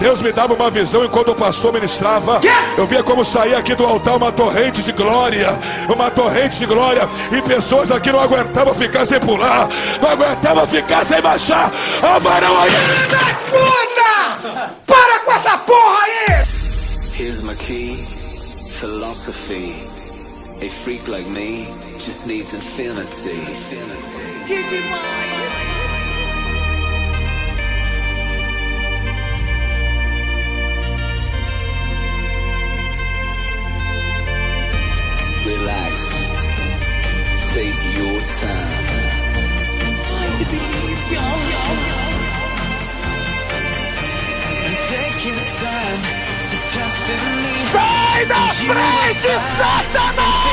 Deus me dava uma visão e quando o pastor ministrava, eu via como saía aqui do altar uma torrente de glória, uma torrente de glória, e pessoas aqui não aguentavam ficar sem pular, não aguentavam ficar sem baixar. Ah, varão aí! Puta! Para com essa porra aí! Here's my key, philosophy. A freak like me just needs infinity. Que demais! Relax. Take your time. Ai, que delícia! Sai da frente, Satanás!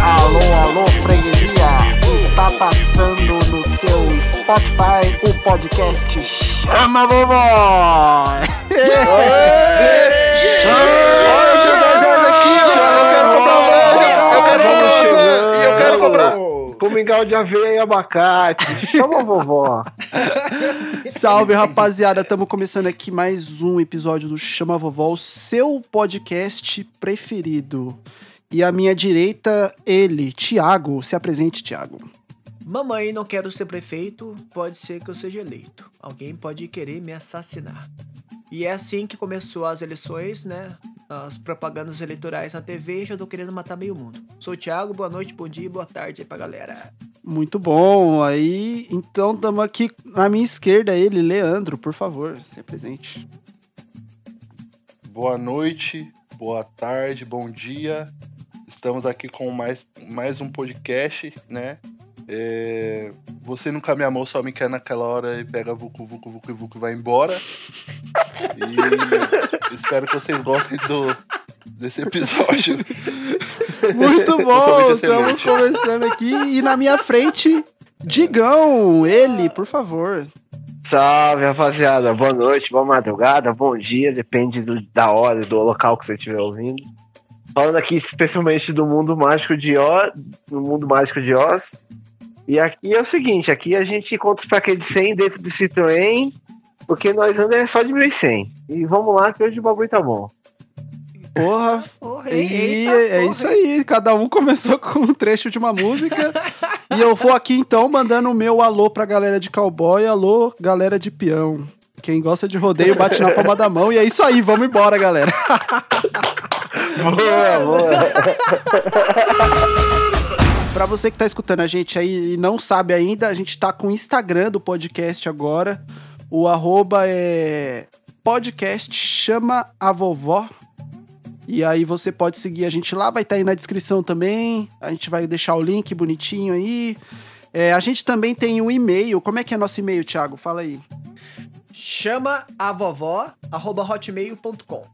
Alô, alô, freguesia! Está passando seu Spotify o podcast Chama Vovó! Com mingau de aveia e abacate. Chama a vovó. Salve, rapaziada. Estamos começando aqui mais um episódio do Chama Vovó, o seu podcast preferido. E à minha direita, ele, Tiago. Se apresente, Tiago. Mamãe, não quero ser prefeito, pode ser que eu seja eleito. Alguém pode querer me assassinar. E é assim que começou as eleições, né? As propagandas eleitorais na TV, já tô querendo matar meio mundo. Sou o Thiago, boa noite, bom dia, boa tarde aí pra galera. Muito bom. Aí, então, estamos aqui na minha esquerda, ele, Leandro, por favor, se apresente. Boa noite, boa tarde, bom dia. Estamos aqui com mais, mais um podcast, né? É, Você nunca me amou, só me quer naquela hora e pega vucu, vucu, vucu, vucu e vai embora. E espero que vocês gostem do, desse episódio. Muito bom, estamos começando aqui. E na minha frente, Digão, ele, por favor. Salve, rapaziada. Boa noite, boa madrugada, bom dia, depende do- da hora, do local que você estiver ouvindo. Falando aqui especialmente do mundo mágico de Oz, do mundo mágico de Oz. E aqui é o seguinte, aqui a gente conta os paquetes de 100 dentro do Citroën, porque nós andamos só de 1.100. E vamos lá que hoje o bagulho tá bom. Porra, Porra, E eita, é porra. isso aí, cada um começou com um trecho de uma música. e eu vou aqui então mandando o meu alô pra galera de cowboy, alô, galera de peão. Quem gosta de rodeio bate na palma da mão. E é isso aí, vamos embora, galera. Boa, boa. Pra você que tá escutando a gente aí e não sabe ainda, a gente tá com o Instagram do podcast agora. O arroba é podcast chama a vovó. E aí você pode seguir a gente lá, vai estar aí na descrição também. A gente vai deixar o link bonitinho aí. É, a gente também tem um e-mail. Como é que é nosso e-mail, Thiago? Fala aí. Chama a vovó, arroba hotmail.com.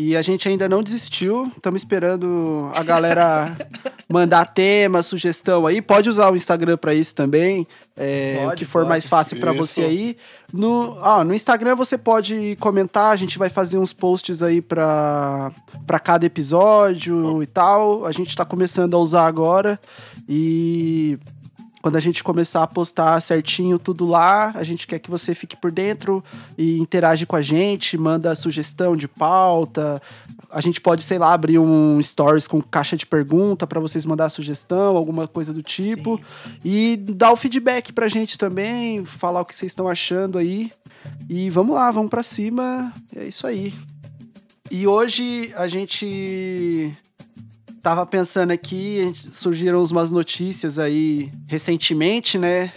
E a gente ainda não desistiu. Estamos esperando a galera mandar tema, sugestão aí. Pode usar o Instagram para isso também. É, Pode, o que for pode. mais fácil para você aí. No, ah, no Instagram você pode comentar. A gente vai fazer uns posts aí para para cada episódio e tal. A gente tá começando a usar agora. E quando a gente começar a postar certinho tudo lá, a gente quer que você fique por dentro e interage com a gente, manda sugestão de pauta. A gente pode, sei lá, abrir um stories com caixa de pergunta para vocês mandar sugestão, alguma coisa do tipo. E dar o feedback pra gente também, falar o que vocês estão achando aí. E vamos lá, vamos pra cima. É isso aí. E hoje a gente tava pensando aqui, surgiram umas notícias aí recentemente, né?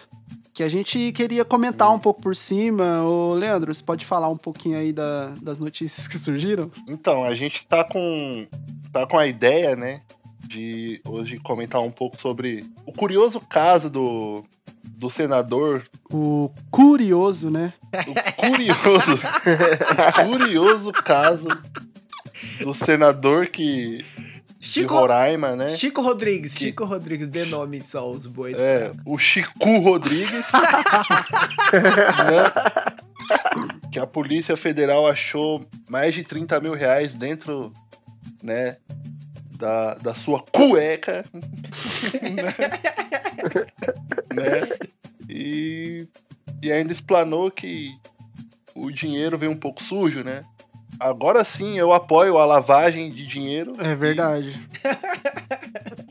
Que a gente queria comentar um pouco por cima. Ô, Leandro, você pode falar um pouquinho aí da- das notícias que surgiram? Então, a gente tá com, tá com a ideia, né? De hoje comentar um pouco sobre o curioso caso do, do senador. O curioso, né? O curioso. curioso caso do senador que. De Chico, Roraima, né? Chico Rodrigues, Que- Chico Rodrigues, dê nome só aos bois. É, o Chico Rodrigues. né? Que a Polícia Federal achou mais de 30 mil reais dentro, né? da, da sua cueca. né? Né? E, e ainda explanou que o dinheiro veio um pouco sujo, né? Agora sim eu apoio a lavagem de dinheiro. É verdade.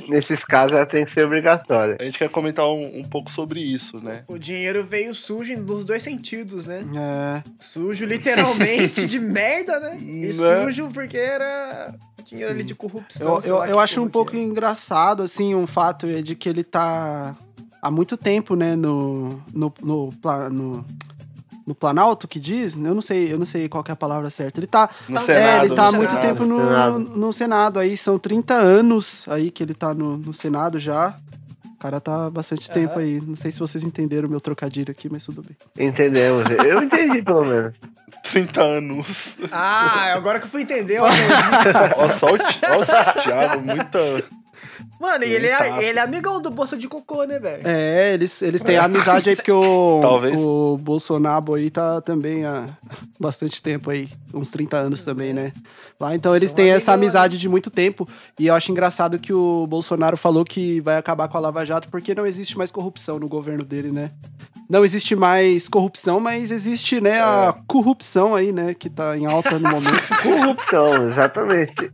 Nesses casos ela tem que ser obrigatória. A gente quer comentar um, um pouco sobre isso, né? O dinheiro veio sujo nos dois sentidos, né? É. Sujo literalmente de merda, né? E Né? sujo porque era dinheiro ali de corrupção. Eu, eu, eu acho um pouco é. engraçado, assim, um fato é de que ele tá há muito tempo, né, no, no, no, no, no Planalto, que diz, eu não sei, eu não sei qual que é a palavra certa. Ele tá, No é, Senado, ele tá no há muito Senado. tempo no, Senado. no Senado, aí são 30 anos aí que ele tá no, no Senado já. O cara tá há bastante tempo aí. Não sei se vocês entenderam o meu trocadilho aqui, mas tudo bem. Entendemos. Eu entendi, pelo menos. 30 anos. Ah, agora que eu fui entender, ó. Ó, só o Thiago, muita. Mano, e ele é, ele é amigão do Bolsa de Cocô, né, velho? É, eles, eles têm amizade aí porque o, Talvez. o Bolsonaro aí tá também há bastante tempo aí, uns 30 anos também, né? Lá, então eles São têm essa amigão, amizade de muito tempo e eu acho engraçado que o Bolsonaro falou que vai acabar com a Lava Jato porque não existe mais corrupção no governo dele, né? Não existe mais corrupção, mas existe, né, a corrupção aí, né, que tá em alta no momento. Corrupção, exatamente.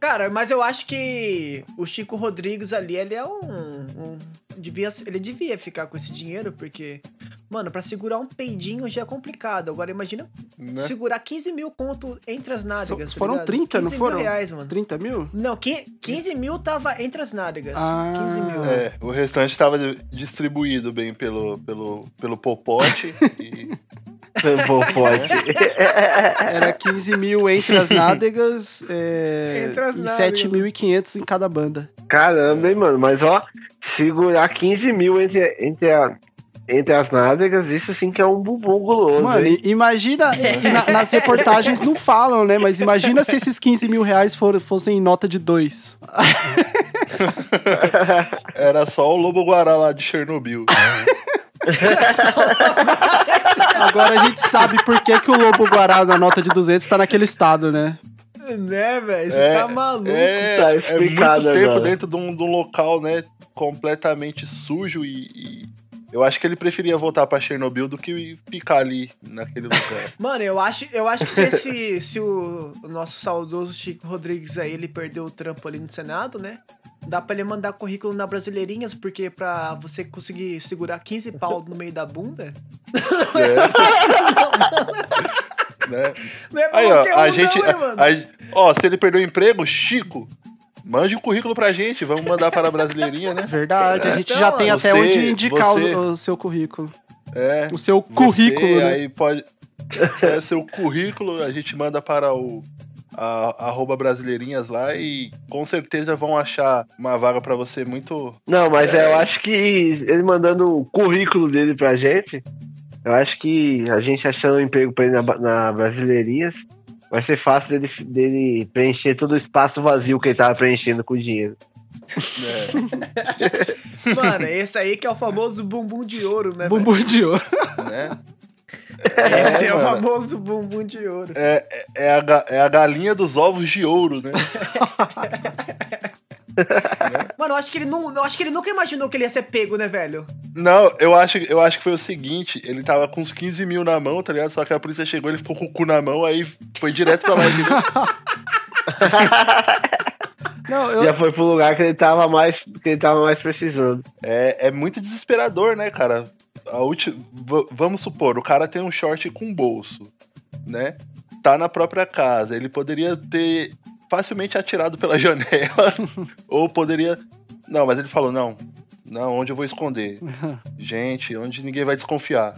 Cara, mas eu acho que o Chico Rodrigues ali, ele é um. um- devia, ele devia ficar com esse dinheiro, porque, mano, pra segurar um peidinho já é complicado. Agora imagina Né? segurar 15 mil conto entre as nádegas. tá foram ligado? 30, não 15 foram? Mil reais, mano. 30 mil? Não, qui- 15 mil tava entre as nádegas. Ah. 15 mil. É, o restante estava distribuído bem pelo, pelo, pelo popote. e Pô, pode. Era 15 mil entre as nádegas é, Entre as e nádegas. 7.500 em cada banda. Caramba, hein, mano. Mas, ó, segurar 15 mil entre, entre, a- entre as nádegas, isso sim que é um bumbum guloso, Mano, hein? imagina, na- nas reportagens não falam, né? Mas imagina se esses 15 mil reais for- fossem em nota de dois. era só o Lobo Guará lá de Chernobyl. Agora a gente sabe por que, que o Lobo Guará na nota de 200 tá naquele estado, né? Né, velho? Você É, tá maluco. É, Tá é muito explicado tempo agora. dentro de um, de um local, né? Completamente sujo e, e eu acho que ele preferia voltar pra Chernobyl do que ficar ali naquele lugar. Mano, eu acho, eu acho que se, esse, se o, o nosso saudoso Chico Rodrigues aí, ele perdeu o trampo ali no Senado, né? Dá pra ele mandar currículo na Brasileirinhas, porque pra você conseguir segurar 15 pau no meio da bunda, É. né? não é Aí, ó, um a gente. não, hein, mano? a- ó, se ele perdeu o emprego, Chico, mande um currículo pra gente. Vamos mandar para a brasileirinha, né? Verdade, a gente Então, já tem até você- onde indicar o- você- o, seu currículo. É. O seu Você currículo, né? Aí pode. É, seu currículo, a gente manda para o. A, arroba brasileirinhas lá e com certeza vão achar uma vaga pra você muito. Não, mas eu acho que ele mandando o currículo dele pra gente, eu acho que a gente achando um emprego pra ele na, na Brasileirinhas, vai ser fácil dele, dele preencher todo o espaço vazio que ele tava preenchendo com o dinheiro. né, Mano, esse aí que é o famoso bumbum de ouro, né? velho? Bumbum de ouro. né? Esse é, o mano. famoso bumbum de ouro. É, é, é a, é a galinha dos ovos de ouro, né? Mano, eu acho que ele não, eu acho que ele nunca imaginou que ele ia ser pego, né, velho? Não, eu acho, eu acho que foi o seguinte: ele tava com uns 15 mil na mão, tá ligado? Só que a polícia chegou, ele ficou com o cu na mão, aí foi direto pra lá. Não, eu, Já foi pro lugar que ele tava mais, que ele tava mais precisando. É, é muito desesperador, né, cara? A ulti... Vamos supor, o cara tem um short com bolso, né? Tá na própria casa. Ele poderia ter facilmente atirado pela janela. ou poderia. Não, mas ele falou: não. Não, onde eu vou esconder? Gente, onde ninguém vai desconfiar.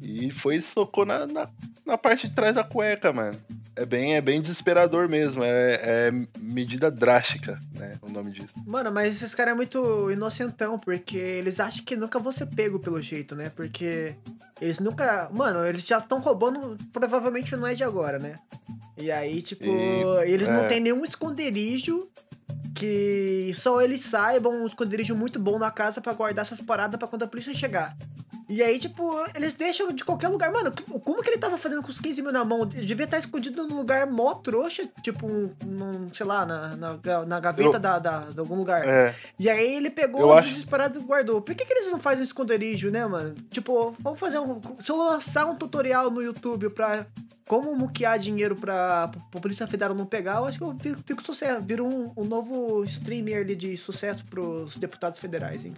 E foi e socou na, na, na parte de trás da cueca, mano. É bem, é bem desesperador mesmo. É, é medida drástica, né? O nome disso. Mano, mas esses caras é muito inocentão, porque eles acham que nunca vão ser pego pelo jeito, né? Porque eles nunca. Mano, eles já estão roubando, provavelmente não é de agora, né? E aí, tipo, E- eles é. não tem nenhum esconderijo que só eles saibam, um esconderijo muito bom na casa pra guardar essas paradas pra quando a polícia chegar. E aí, tipo, eles deixam de qualquer lugar. Mano, como que ele tava fazendo com os 15 mil na mão? Ele devia estar escondido num lugar mó trouxa, tipo, um, sei lá, na, na, na gaveta Eu- da, da, de algum lugar. É. E aí ele pegou acho- desesperado e guardou. Por que, que eles não fazem um esconderijo, né, mano? Tipo, vamos fazer um. Se eu lançar um tutorial no YouTube pra como muquear dinheiro pra, pra Polícia Federal não pegar, eu acho que eu fico, fico sucesso. Viro um, um novo streamer ali de sucesso pros deputados federais, hein?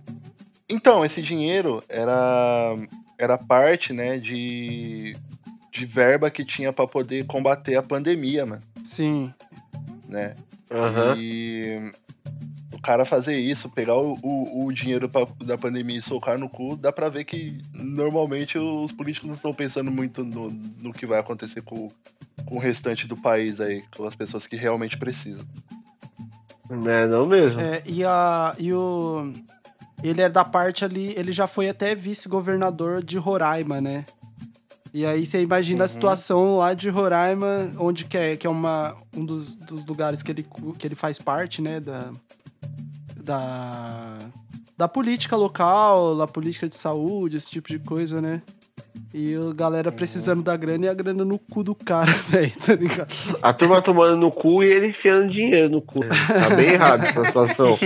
Então, esse dinheiro era, era parte, né, de, de verba que tinha pra poder combater a pandemia, mano, Sim. né? Aham. E o cara fazer isso, pegar o, o, o dinheiro pra- da pandemia e socar no cu, dá pra ver que normalmente os políticos não estão pensando muito no, no que vai acontecer com, com o restante do país aí, com as pessoas que realmente precisam. Né, não mesmo. É, e, a, e o. Ele é da parte ali, ele já foi até vice-governador de Roraima, né? E aí você imagina a situação lá de Roraima, onde que é, que é uma, um dos, dos lugares que ele, que ele faz parte, né? Da, da, da política local, da política de saúde, esse tipo de coisa, né? E a galera precisando da grana e a grana no cu do cara, velho, tá ligado? A turma tomando no cu e ele enfiando dinheiro no cu. Tá bem errado essa situação.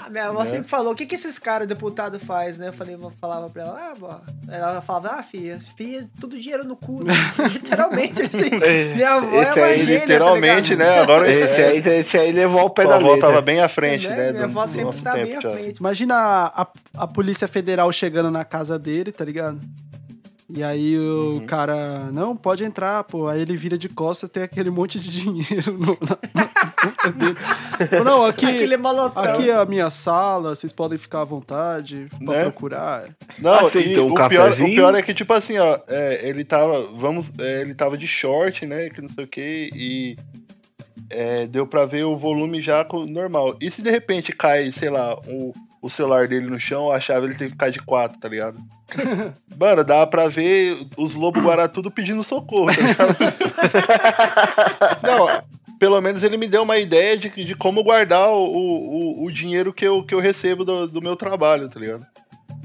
A minha avó sempre falou, o que que esses caras deputado faz, né? Eu falei, eu falava pra ela, ah, avó. Ela falava, ah, filha, filha, tudo dinheiro no cu. né? Literalmente, assim. Minha avó é Esse uma aí, gênia, Literalmente, tá né? Agora Esse aí, esse aí levou ao pé sua da avó tava bem à frente, ligado? né? Minha avó sempre tá bem tempo à já. frente. Imagina a, a Polícia Federal chegando na casa dele, tá ligado? E aí o Uhum. cara, não, pode entrar, pô. Aí ele vira de costas, tem aquele monte de dinheiro no, na, dele. Não, aqui, Aquele malotão. aqui é a minha sala, vocês podem ficar à vontade pra Né? procurar. Não, um o, pior, o pior é que, tipo assim, ó, é, ele tava, vamos, é, ele tava de short, né, que não sei o que, e é, deu pra ver o volume já normal. E se de repente cai, sei lá, o, o celular dele no chão, a chave ele tem que ficar de quatro, tá ligado? Mano, dá pra ver os lobos guará tudo pedindo socorro, tá ligado? não, pelo menos ele me deu uma ideia de, de como guardar o, o, o dinheiro que eu, que eu recebo do, do meu trabalho, tá ligado?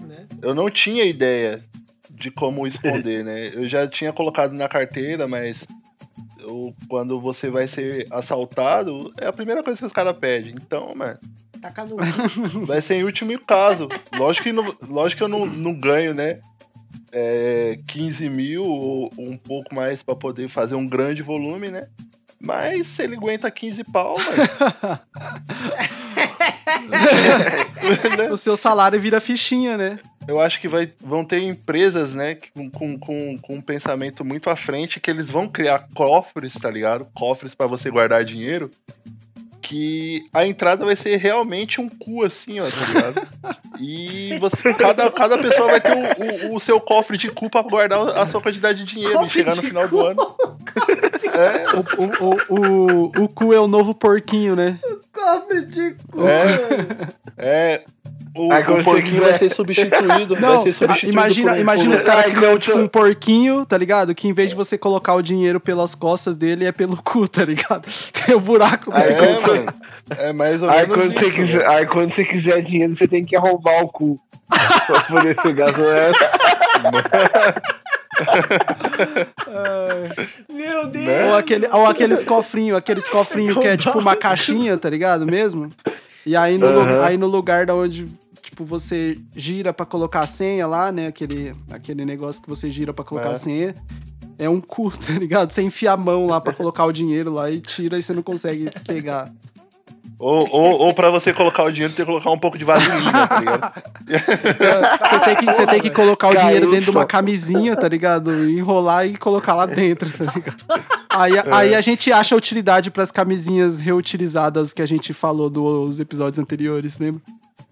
Né? eu não tinha ideia de como esconder, né? Eu já tinha colocado na carteira, mas eu- quando você vai ser assaltado, é a primeira coisa que os caras pedem. Então, mano, Taca no vai ser em último caso. Lógico que, não- lógico que eu não, não ganho, né? É, 15 mil ou um pouco mais pra poder fazer um grande volume, né? Mas se ele aguenta 15 pau, mano. O seu salário vira fichinha, né? Eu acho que vai, vão ter empresas, né, com, com, com, um pensamento muito à frente, que eles vão criar cofres, tá ligado? Cofres pra você guardar dinheiro. Que a entrada vai ser realmente um cu, assim, ó, tá ligado? E você, cada, cada pessoa vai ter o, o, o seu cofre de cu pra guardar a sua quantidade de dinheiro e Cofre chegar no final cu. do ano. É, O, o, o, o, o cu é o novo porquinho, né? cofre de cu. É. é. O, o você porquinho quiser- vai ser substituído. Não, vai ser substituído imagina, por imagina por- os caras criam tipo um porquinho, tá ligado? Que em vez de você colocar o dinheiro pelas costas dele, é pelo cu, tá ligado? Tem o buraco dele. É, mano. É mais ou Aí menos quando, você isso, quiser, velho. aí quando você quiser dinheiro, você tem que arrombar o cu. pra poder pegar é? Meu Deus. Né? Ou, aquele, ou aqueles cofrinhos, aqueles cofrinhos que é tipo uma caixinha, tá ligado? Mesmo? E aí no, Aham. aí no lugar da onde, tipo, você gira pra colocar a senha lá, né? Aquele, aquele negócio que você gira pra colocar É. a senha. É um cu, tá ligado? Você enfia a mão lá pra colocar o dinheiro lá e tira e você não consegue pegar. Ou, ou, ou pra você colocar o dinheiro, tem que colocar um pouco de vaselina, tá ligado? Você tem que, você tem que colocar o Caiu dinheiro dentro de uma camisinha, tá ligado? E enrolar e colocar lá dentro, tá ligado? Aí, aí a gente acha utilidade pras camisinhas reutilizadas que a gente falou dos episódios anteriores, lembra?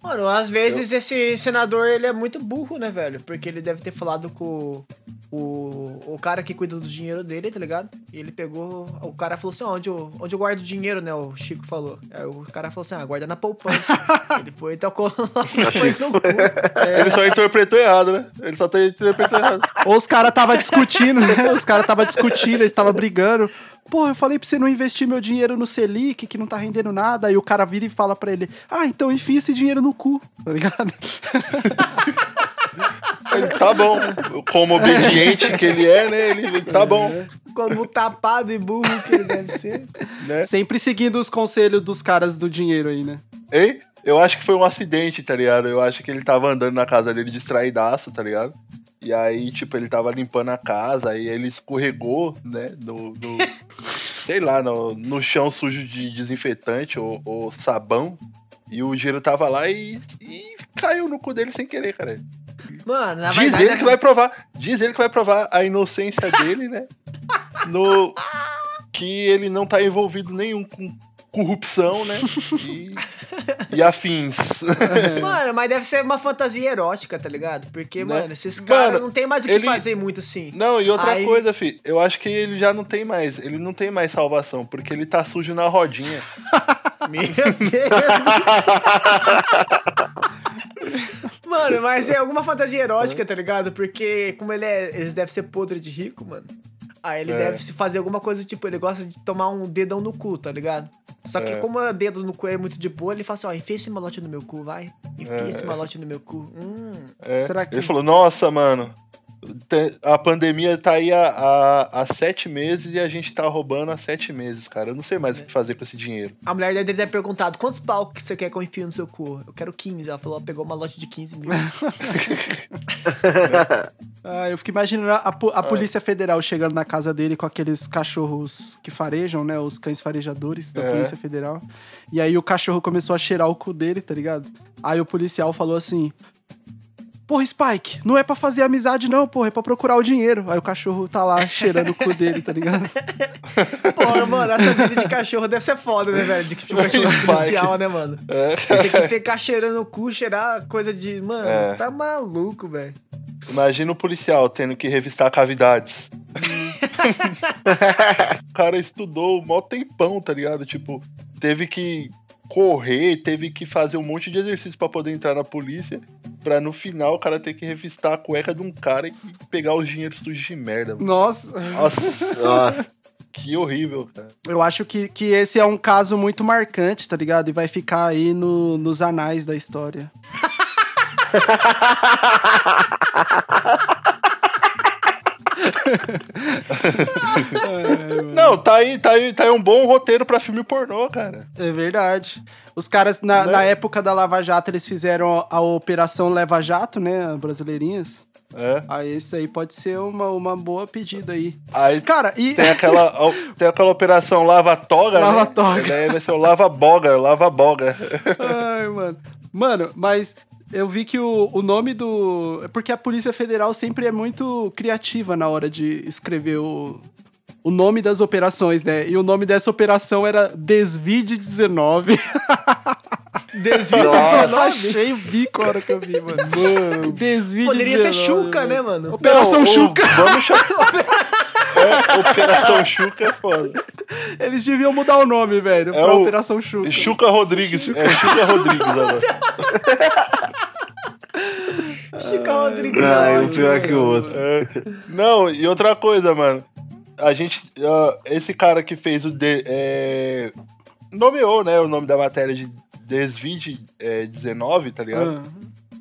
Mano, às vezes esse senador, ele é muito burro, né, velho? Porque ele deve ter falado com o, o cara que cuida do dinheiro dele, tá ligado? E ele pegou... O cara falou assim, ó, onde eu, onde eu guardo o dinheiro, né? O Chico falou. Aí o cara falou assim, ah, guarda na poupança. ele foi e tocou... foi no cu. Ele só interpretou errado, né? Ele só interpretou errado. Ou os caras tava discutindo, né? Os caras tava discutindo, eles tava brigando. Pô, eu falei pra você não investir meu dinheiro no Selic, que não tá rendendo nada. Aí o cara vira e fala pra ele: Ah, então enfia esse dinheiro no cu, tá ligado? ele tá bom. Como obediente que ele é, né? Ele, ele tá bom. Como tapado e burro que ele deve ser. Né? Sempre seguindo os conselhos dos caras do dinheiro aí, né? Hein? Eu acho que foi um acidente, tá ligado? Eu acho que ele tava andando na casa dele distraidaço, tá ligado? E aí, tipo, ele tava limpando a casa, aí ele escorregou, né? No, no- sei lá, no, no chão sujo de desinfetante ou, ou sabão. E o dinheiro tava lá e, e caiu no cu dele sem querer, cara. Mano, na Diz verdade. ele que vai provar. Diz ele que vai provar a inocência dele, né? No. Que ele não tá envolvido nenhum com corrupção, né? E, e afins. Mano, mas deve ser uma fantasia erótica, tá ligado? Porque, Né? mano, esses caras não tem mais o que ele- fazer muito assim. Não, e outra Aí- coisa, fi, eu acho que ele já não tem mais. Ele não tem mais salvação, porque ele tá sujo na rodinha. Meu Deus. mano, mas é alguma fantasia erótica, tá ligado? Porque como ele é. Eles devem ser podre de rico, mano. Aí ele É. deve se fazer alguma coisa, tipo, ele gosta de tomar um dedão no cu, tá ligado? Só que É. como o dedo no cu é muito de boa, ele fala assim, ó, enfia esse malote no meu cu, vai. Enfia É. esse malote no meu cu. Hum. É. Será que- Ele falou, nossa, mano. A pandemia tá aí há, há, há sete meses e a gente tá roubando há sete meses, cara. Eu não sei mais o que fazer com esse dinheiro. A mulher dele deve ter perguntado, quantos pau que você quer que eu enfie no seu cu? Eu quero 15. Ela falou, pegou uma lote de 15 mil. Ah, eu fico imaginando a, a Polícia Federal chegando na casa dele com aqueles cachorros que farejam, né? Os cães farejadores da É. Polícia Federal. E aí o cachorro começou a cheirar o cu dele, tá ligado? Aí o policial falou assim: Porra, Spike, não é pra fazer amizade, não, porra, é pra procurar o dinheiro. Aí o cachorro tá lá cheirando o cu dele, tá ligado? Pô, mano, essa vida de cachorro deve ser foda, né, velho? De tipo, cachorro policial, né, mano? Tem que ficar cheirando o cu, cheirar coisa de. Mano, É. tá maluco, velho. Imagina o policial tendo que revistar cavidades. o cara estudou mó tempão, tá ligado? Tipo, teve que correr, teve que fazer um monte de exercício pra poder entrar na polícia, pra no final o cara ter que revistar a cueca de um cara e pegar os dinheiros sujos de merda. mano. Nossa, Nossa, Nossa. que horrível, cara. eu acho que, que esse é um caso muito marcante, tá ligado? E vai ficar aí no- nos anais da história. Não, tá aí, tá aí, tá aí um bom roteiro pra filme pornô, cara. É verdade. Os caras, na, Né? na época da Lava Jato, eles fizeram a Operação Leva Jato, né? Brasileirinhas. É. Aí esse aí pode ser uma, uma boa pedida aí. Aí Cara, e. tem aquela, tem aquela operação lava-toga, né? Lava-toga. E Daí vai ser o lava-boga, lava-boga. Ai, mano. Mano, mas eu vi que o, o nome do. é Porque a Polícia Federal sempre é muito criativa na hora de escrever o, o nome das operações, né? E o nome dessa operação era Desvide 19. Desvio Nossa, 19? achei o bico a hora que eu vi, mano. Mano, Desvide Poderia 19. ser Chuca, né, mano? Operação Não, Chuca. Vamos chamar. É, Operação Chuca é foda. Eles deviam mudar o nome, velho, É pra o- Operação Chuca. Chuca Rodrigues. É Chuca Rodrigues agora. Chica Rodrigues. Ah, é ótimo, o pior que o mano. outro. É. Não, e outra coisa, mano. A gente. ah, esse cara que fez o. De, é, nomeou, né? O nome da matéria de Desvide é, 19, tá ligado? Ah,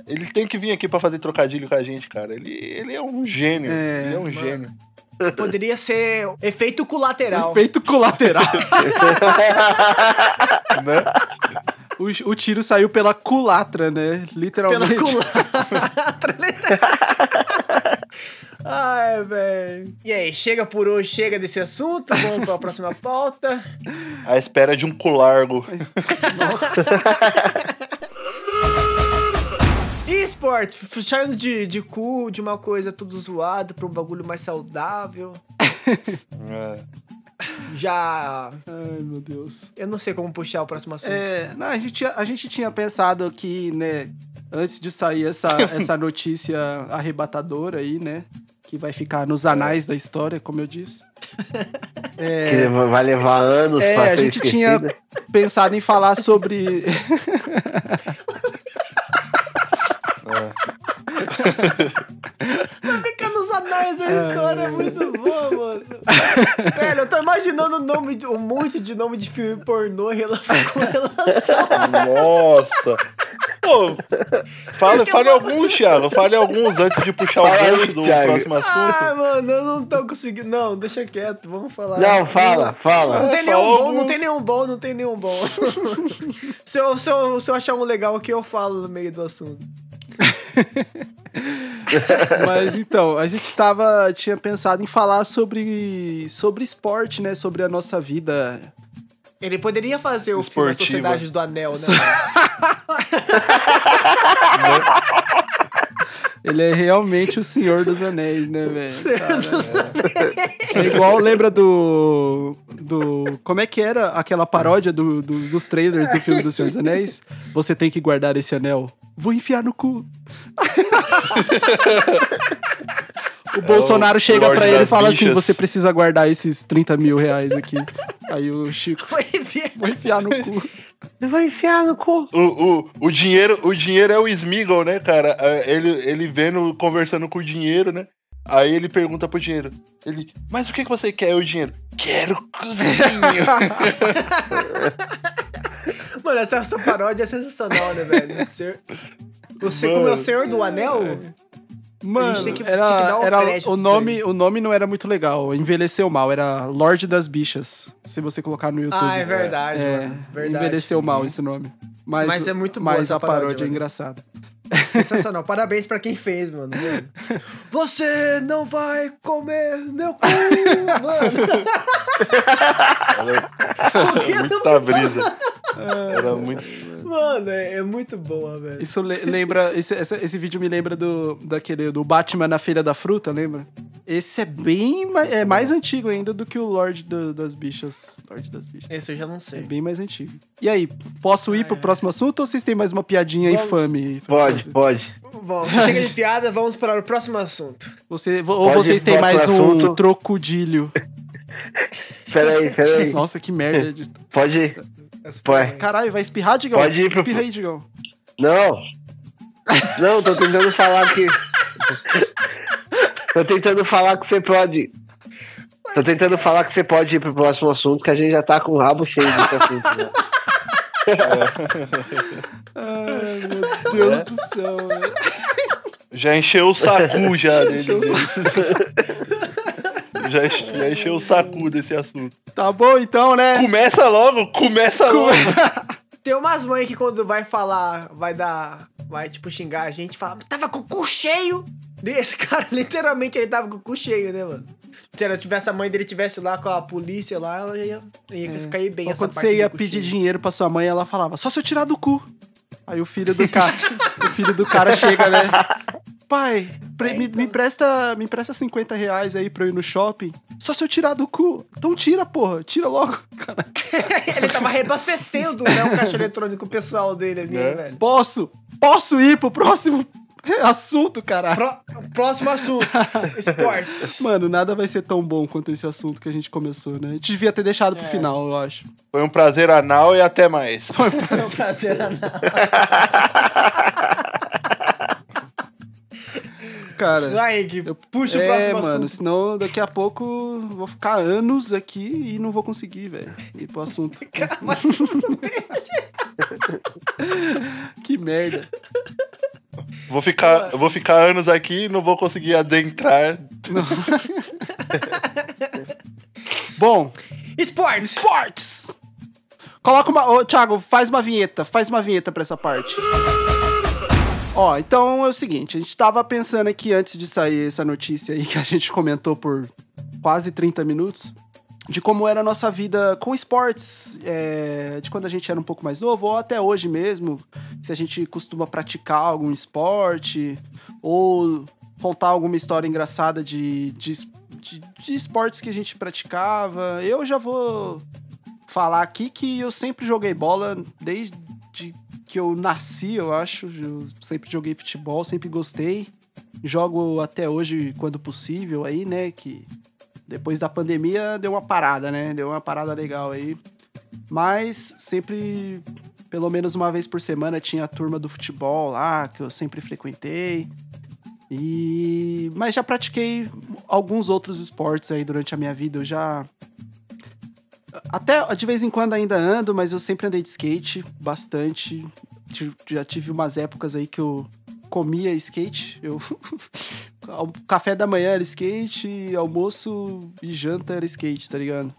Ele tem que vir aqui pra fazer trocadilho com a gente, cara. Ele, ele é um gênio. É, ele é um gênio. Poderia ser efeito colateral. Efeito colateral. Né? o, o tiro saiu pela culatra, né? Pela Literalmente. culatra. Ai, velho. E aí, chega por hoje, chega desse assunto. Vamos pra próxima pauta. A espera de um colargo. Esporte, saindo de, de cu, de uma coisa tudo zoado pra um bagulho mais saudável. É. Já. Ai, meu Deus. Eu não sei como puxar o próximo assunto. É, não, a, gente, tinha- a gente tinha pensado que, né, antes de sair essa, essa notícia arrebatadora aí, né? Que vai ficar nos anais da história, como eu disse. Que vai levar anos É, pra a ser gente tinha esquecida. pensado em falar sobre. Fica nos anais a história, é muito boa, mano. Velho, eu tô imaginando o nome um monte de nome de filme pornô em relação com relação. Nossa! Pô, fale, fale alguns, Thiago. Fale alguns antes de puxar o Fala gancho do Thiago. próximo assunto. Ah, mano, eu não tô conseguindo. Não, deixa quieto, vamos falar. Não, fala, Não fala. tem É, nenhum fala bom, não tem nenhum bom, não tem nenhum bom. se, eu, se, eu, se eu achar um legal aqui, eu falo no meio do assunto. Mas então, a gente tava, tinha pensado em falar sobre, sobre esporte, né? Sobre a nossa vida. Ele poderia fazer o filme Esportiva. Sociedade do Anel, né? Ele é realmente o Senhor dos Anéis, né, velho? Cara, É igual, lembra do. do. Como é que era aquela paródia do, do- dos trailers do filme do Senhor dos Anéis? Você tem que guardar esse anel. Vou enfiar no cu. O Bolsonaro o chega pra ele e fala assim: Bichas. você precisa guardar esses 30 mil reais aqui. Aí o Chico, Foi ver. vou enfiar no cu. Você vai enfiar no cu. O, o, o, dinheiro, o dinheiro é o Smeagol, né, cara? É, Ele, ele vendo, conversando com o dinheiro, né? Aí ele pergunta pro dinheiro. Ele, mas o que, que você quer, o dinheiro? Quero cozinho. Mano, essa, essa paródia é sensacional, né, velho? Ser- Você, como é o. Senhor do Anel, Mano, que- era, um era o nome, o nome não era muito legal, envelheceu mal, era Lorde das Bichas. Se você colocar no YouTube. Ah, é verdade, É, mano. Verdade. envelheceu mal esse nome. Mas, Mas é muito boa Mas a paródia, paródia, é engraçada. Sensacional. Parabéns pra quem fez, mano. mano. Você não vai comer meu cu, mano. Não Muita brisa. Era muito. Mano, é, é muito boa, velho. Isso le- lembra. Esse, esse, esse vídeo me lembra do, daquele, do Batman na Feira da Fruta, lembra? Esse é bem mais, é mais antigo ainda do que o Lorde do- das Bichas. Lorde das Bichas. Esse eu já não É sei. bem mais antigo. E aí, posso ir pro próximo assunto ou vocês têm mais uma piadinha Vamos. infame? pra Pode, pode. Bom, chega de piada, vamos para o próximo assunto. Você, ou Pode vocês têm mais um assunto. trocudilho? Peraí, peraí. Nossa, que merda. de- Pode ir. Pode. Caralho, vai espirrar, Digão? Pode ir pro- Espirra aí, Digão. Não. Não, tô tentando falar que. Tô tentando falar que você pode. Tô tentando falar que você pode ir pro próximo assunto, que a gente já tá com o rabo cheio desse assunto. Né? Ai, meu Deus do céu, velho. Já encheu o saco já dele. já, enche- já encheu o saco desse assunto. Tá bom então, né? Começa logo, começa logo. Tem umas mães que quando vai falar, vai dar, vai tipo xingar a gente, fala, tava com o cu cheio. Esse cara, literalmente, ele tava com o cu cheio, né, mano? Se ela tivesse, a mãe dele tivesse lá com a polícia lá, ela ia, ia cair bem Ou essa quando parte você ia pedir cheio. dinheiro pra sua mãe, ela falava, só se eu tirar do cu. Aí o filho do cara, o filho do cara chega, né? Pai, pre- me, me empresta, me empresta 50 reais aí pra eu ir no shopping. Só se eu tirar do cu. Então tira, porra. Tira logo. Ele tava reabastecendo, né, o caixa eletrônico pessoal dele ali, Né? velho. Posso? Posso ir pro próximo assunto, caralho? Pró- próximo assunto, esportes. Mano, nada vai ser tão bom quanto esse assunto que a gente começou, né? A gente devia ter deixado pro final, eu acho. Foi um prazer anal e até mais. É um prazer, Ana. Cara. Vai, puxa o é, próximo mano, assunto. senão daqui a pouco eu vou ficar anos aqui e não vou conseguir, velho, ir pro assunto. que merda. Vou ficar, eu vou ficar anos aqui e não vou conseguir adentrar. Bom, Esportes. esportes! Coloca uma. Ô, Thiago, faz uma vinheta, faz uma vinheta pra essa parte. Ó, então é o seguinte, a gente tava pensando aqui antes de sair essa notícia aí que a gente comentou por quase 30 minutos, de como era a nossa vida com esportes, é, de quando a gente era um pouco mais novo, ou até hoje mesmo, se a gente costuma praticar algum esporte, ou contar alguma história engraçada de, de, de, de esportes que a gente praticava. Eu já vou falar aqui que eu sempre joguei bola desde que eu nasci, eu acho. Eu sempre joguei futebol, sempre gostei. Jogo até hoje quando possível aí, né? Que depois da pandemia deu uma parada, né? Deu uma parada legal aí. Mas sempre, pelo menos uma vez por semana, tinha a turma do futebol lá, que eu sempre frequentei. E mas já pratiquei alguns outros esportes aí durante a minha vida. Eu já até de vez em quando ainda ando, mas eu sempre andei de skate bastante. Já tive umas épocas aí que eu comia skate. Eu... Café da manhã era skate, almoço e janta era skate, tá ligado?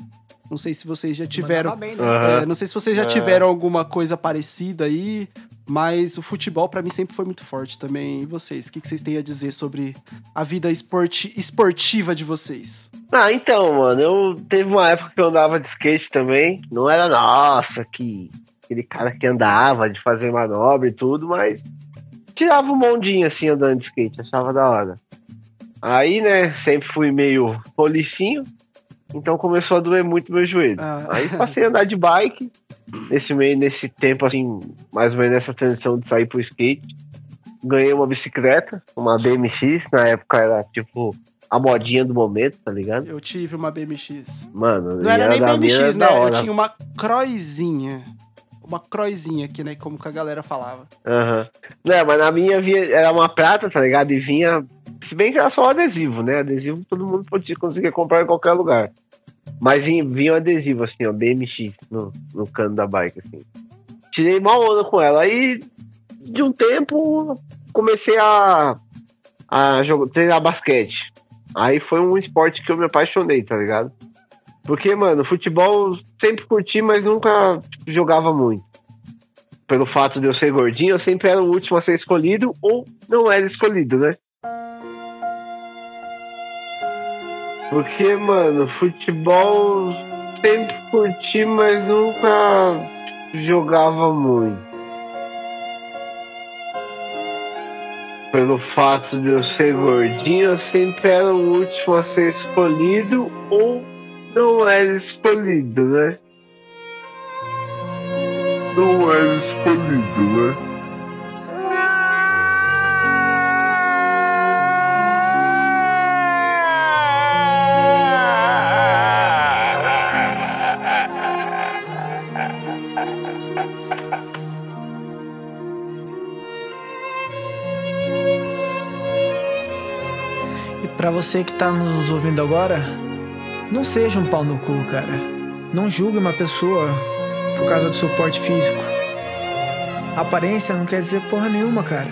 Não sei se vocês já tiveram. Bem, né? É, não sei se vocês já tiveram alguma coisa parecida aí, mas o futebol pra mim sempre foi muito forte também. E vocês? O que, que vocês têm a dizer sobre a vida esporti- esportiva de vocês? Ah, então, mano, eu teve uma época que eu andava de skate também. Não era, nossa, que aquele cara que andava de fazer manobra e tudo, mas tirava um bondinho assim andando de skate, achava da hora. Aí, né, sempre fui meio policinho, então começou a doer muito meu joelho. Ah, Aí passei a andar de bike, nesse meio, nesse tempo, assim, mais ou menos nessa transição de sair pro skate. Ganhei uma bicicleta, uma BMX, na época era tipo a modinha do momento, tá ligado? eu tive uma BMX. Mano, Não era nem BMX, né? Eu tinha uma croizinha. Uma croizinha aqui, né? Como que a galera falava. Aham. Não, mas na minha vinha, era uma prata, tá ligado? E vinha. Se bem que era só adesivo, né? Adesivo todo mundo podia conseguir comprar em qualquer lugar. Mas vinha, vinha um adesivo, assim, ó, BMX no, no cano da bike, assim. Tirei mal onda com ela. Aí, de um tempo, comecei a, a jogar, treinar basquete. Aí foi um esporte que eu me apaixonei, tá ligado? Porque, mano, futebol sempre curti, mas nunca jogava muito pelo fato de eu ser gordinho, eu sempre era o último a ser escolhido ou não era escolhido, né? Porque, mano, futebol sempre curti, mas nunca jogava muito. Pelo fato de eu ser gordinho, eu sempre era o último a ser escolhido ou não era escolhido, né? Não era escolhido, né? Pra você que tá nos ouvindo agora, não seja um pau no cu, cara. Não julgue uma pessoa por causa do seu porte físico. Aparência não quer dizer porra nenhuma, cara.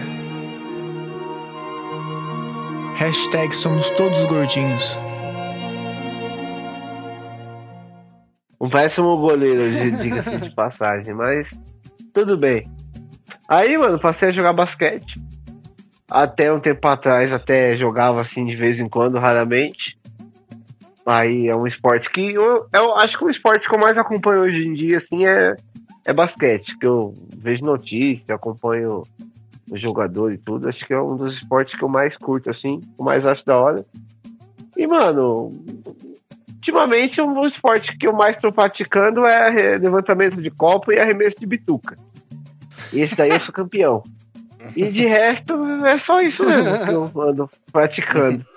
Hashtag somos todos gordinhos. Um péssimo goleiro, diga-se de passagem, mas tudo bem. Aí, mano, passei a jogar basquete. Até um tempo atrás, até jogava assim de vez em quando, raramente. Aí é um esporte que eu, eu acho que o esporte que eu mais acompanho hoje em dia, assim, é, é basquete. Que eu vejo notícia, acompanho o jogador e tudo. Acho que é um dos esportes que eu mais curto, assim, eu mais acho da hora. E, mano, ultimamente um esporte que eu mais tô praticando é levantamento de copo e arremesso de bituca. Esse daí eu sou campeão. E de resto é só isso mesmo que eu ando praticando.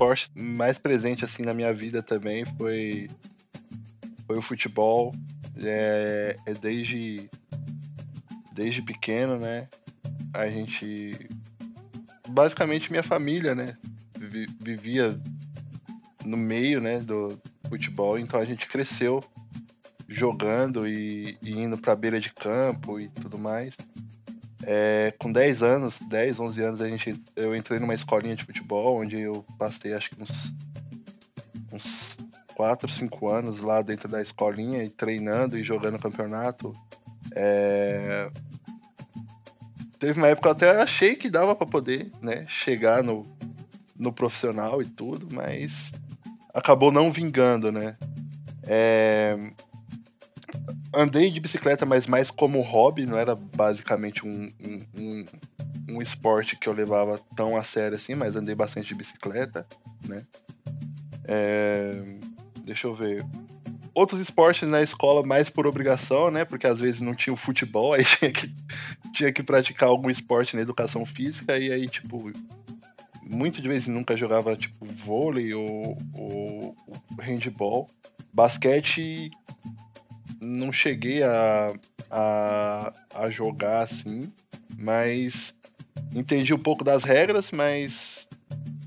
Esporte mais presente assim na minha vida também foi foi o futebol. É, é desde desde pequeno, né? A gente basicamente minha família, né? vi- Vivia no meio, né, do futebol, então a gente cresceu jogando e, e indo pra beira de campo e tudo mais. É, com 10 anos, 10, 11 anos, a gente, eu entrei numa escolinha de futebol, onde eu passei acho que uns, uns 4, 5 anos lá dentro da escolinha, e treinando e jogando campeonato. É, Teve uma época que eu até achei que dava para poder né, chegar no, no profissional e tudo, mas acabou não vingando, né? É, andei de bicicleta, mas mais como hobby, não era basicamente um, um, um, um esporte que eu levava tão a sério assim, mas andei bastante de bicicleta, né? É, deixa eu ver. Outros esportes na escola mais por obrigação, né? Porque às vezes não tinha o futebol, aí tinha que, tinha que praticar algum esporte na educação física, e aí, tipo, muito de vez nunca jogava, tipo, vôlei ou, ou handball. Basquete não cheguei a, a, a jogar assim, mas entendi um pouco das regras, mas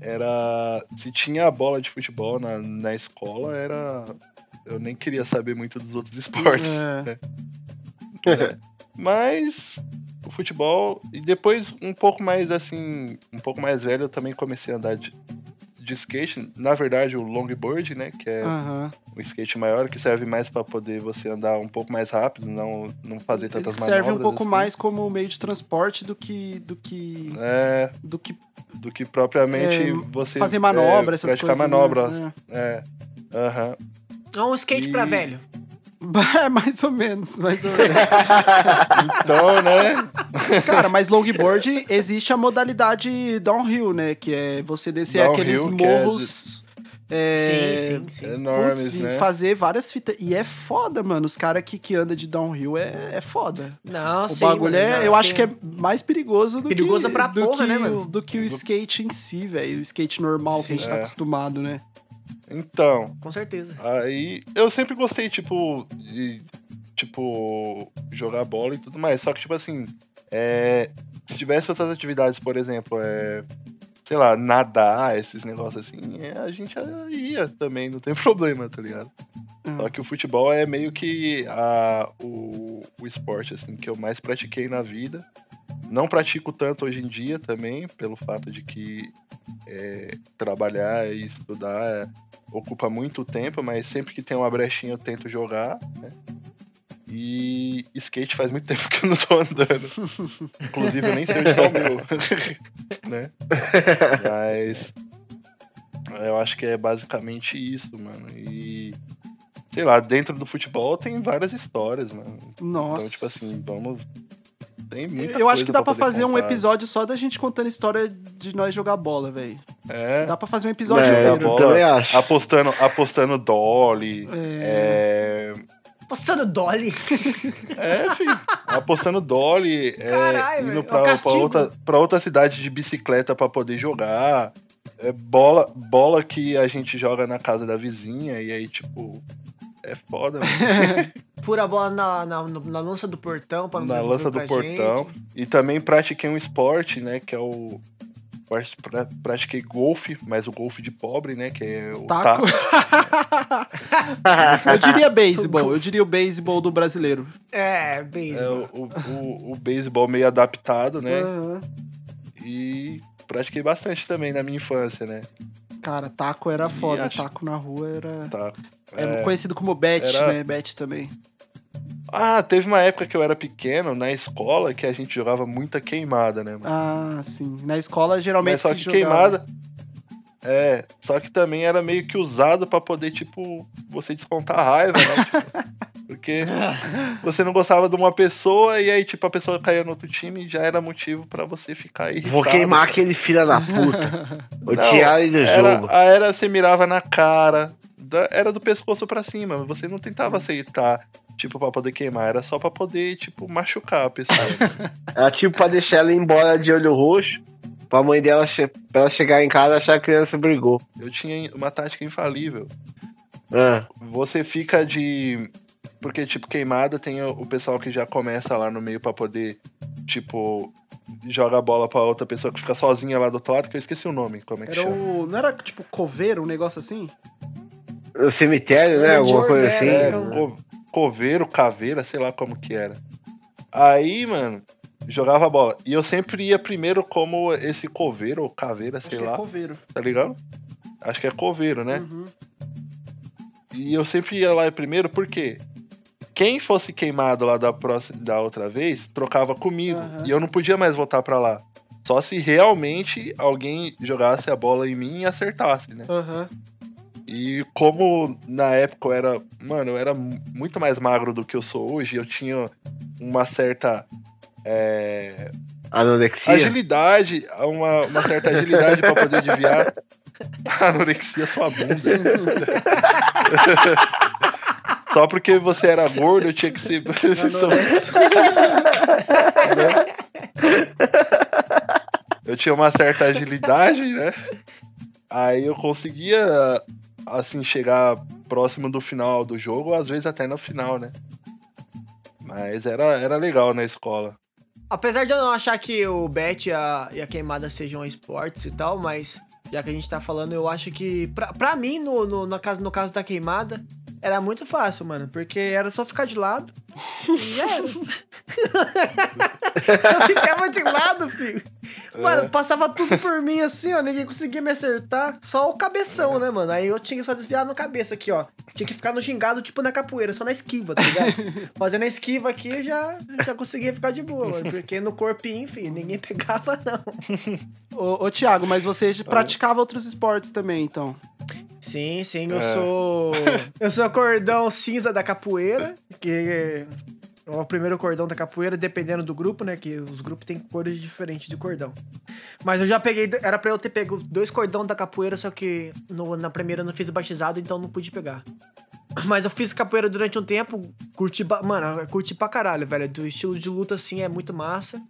era. Se tinha a bola de futebol na, na escola, era. Eu nem queria saber muito dos outros esportes. É. né? Mas o futebol. E depois, um pouco mais assim. Um pouco mais velho, eu também comecei a andar de, de skate. Na verdade, o longboard, né? Que é Aham. um skate maior, que serve mais pra poder você andar um pouco mais rápido, não, não fazer Ele tantas serve um pouco assim. mais como meio de transporte do que. do que. É, do que do que propriamente É, você. fazer manobra, é, essas praticar coisas. manobra. né? É. Aham. É um skate E- pra velho. É, mais ou menos, mais ou menos. Então, né? Cara, mas longboard existe a modalidade downhill, né? Que é você descer Downhill, aqueles que é morros. é, Sim, sim, sim. Enormes, putz, e né? fazer várias fitas. E é foda, mano. Os caras que, que andam de downhill é, é foda. Não, O sim, bagulho mano, é, já eu acho que é mais perigoso do Perigoso que pra do porra, que né, o- mano? Do que o skate em si, velho. O skate normal que a gente tá É. acostumado, né? Então, Com certeza. aí eu sempre gostei, tipo, de tipo, jogar bola e tudo mais. Só que, tipo assim, é, se tivesse outras atividades, por exemplo, é, sei lá, nadar, esses negócios assim, é, a gente ia também, não tem problema, tá ligado? Hum. Só que o futebol é meio que a, o, o esporte, assim, que eu mais pratiquei na vida. Não pratico tanto hoje em dia também, pelo fato de que é, trabalhar e estudar ocupa muito tempo, mas sempre que tem uma brechinha eu tento jogar, né? E skate faz muito tempo que eu não tô andando. Inclusive eu nem sei onde tá o meu. né? Mas eu acho que é basicamente isso, mano. E sei lá, dentro do futebol tem várias histórias, mano. Nossa. Então, tipo assim, vamos. Tem muita eu acho que dá pra poder fazer um contar. episódio só da gente contando história de nós jogar bola, velho. É, Dá pra fazer um episódio É, inteiro. bola, acho. apostando, apostando Dolly. É. É, Postando Dolly. é filho, apostando Dolly, é, Caralho, velho, é indo um pra, pra, outra, pra outra cidade de bicicleta pra poder jogar. É bola, bola que a gente joga na casa da vizinha, e aí, tipo, é foda, mano. Fura a bola na, na, na lança do portão pra não na lança do portão. gente. E também pratiquei um esporte, né, que é o. pra- pra- Pratiquei golfe, mas o golfe de pobre, né? Que é o Taco. taco. eu diria beisebol, eu diria o beisebol do brasileiro. É, bem. É o, o, o, beisebol meio adaptado, né? Aham. E pratiquei bastante também na minha infância, né? Cara, taco era E foda, acho- taco na rua era. Taco. É, É. conhecido como bet, era- né? Bet também. Ah, teve uma época que eu era pequeno, na escola, que a gente jogava muita queimada, né? mano? Ah, sim. Na escola geralmente Mas só se que jogava. queimada. É, só que também era meio que usado pra poder, tipo, você descontar a raiva, né? Tipo, porque você não gostava de uma pessoa e aí, tipo, a pessoa caía no outro time e já era motivo pra você ficar irritado. Vou queimar aquele filho da puta. Tirar ele do Era, jogo. a era você mirava na cara, da- era do pescoço pra cima, você não tentava aceitar, tipo, pra poder queimar, era só pra poder, tipo, machucar a pessoa. Era tipo pra deixar ela ir embora de olho roxo. Pra mãe dela che pra ela chegar em casa e achar que a criança brigou. Eu tinha uma tática infalível. Ah, Você fica de. Porque, tipo, queimada tem o o pessoal que já começa lá no meio pra poder, tipo, joga a bola pra outra pessoa que fica sozinha lá do outro lado, que eu esqueci o nome, como é que Era chama? o. Não era tipo coveiro, um negócio assim? O cemitério, né? Alguma coisa assim. É, co- coveiro, caveira, sei lá como que era. Aí, mano, jogava a bola. E eu sempre ia primeiro como esse coveiro ou caveira, Acho sei que lá, é coveiro. tá ligado? Acho que é coveiro, né? Uhum. E eu sempre ia lá primeiro porque quem fosse queimado lá da, próxima, da outra vez trocava comigo. Aham. E eu não podia mais voltar pra lá. Só se realmente alguém jogasse a bola em mim e acertasse, né? Aham. E como na época eu era. Mano, eu era mu- muito mais magro do que eu sou hoje, eu tinha uma certa. é, Anorexia. agilidade, uma, uma certa agilidade pra poder desviar. Anorexia sua bunda. Só porque você era gordo, eu tinha que ser. eu tinha uma certa agilidade, né? Aí eu conseguia, assim, chegar próximo do final do jogo, às vezes até no final, né? Mas era, era legal na escola. Apesar de eu não achar que o bet e a, e a queimada sejam esportes e tal, mas já que a gente tá falando, eu acho que, pra, pra mim, no, no, no caso, no caso da queimada, Era muito fácil, mano, porque era só ficar de lado e era. eu ficava de lado, filho. Mano, passava tudo por mim assim, ó. Ninguém conseguia me acertar. Só o cabeção, né, mano? Aí eu tinha que só desviar no cabeça aqui, ó. Tinha que ficar no gingado, tipo na capoeira, só na esquiva, tá ligado? Fazendo a esquiva aqui, já, já conseguia ficar de boa, mano. Porque no corpinho, enfim, ninguém pegava, não. Ô, ô Thiago, mas você praticava outros esportes também, então. Sim, sim, eu sou. Eu sou cordão cinza da capoeira, que é o primeiro cordão da capoeira, dependendo do grupo, né? Que os grupos têm cores diferentes de cordão. Mas eu já peguei. Era pra eu ter pego dois cordão da capoeira, só que no- na primeira eu não fiz o batizado, então não pude pegar. Mas eu fiz capoeira durante um tempo, curti. Mano, curti pra caralho, velho. Do estilo de luta assim é muito massa.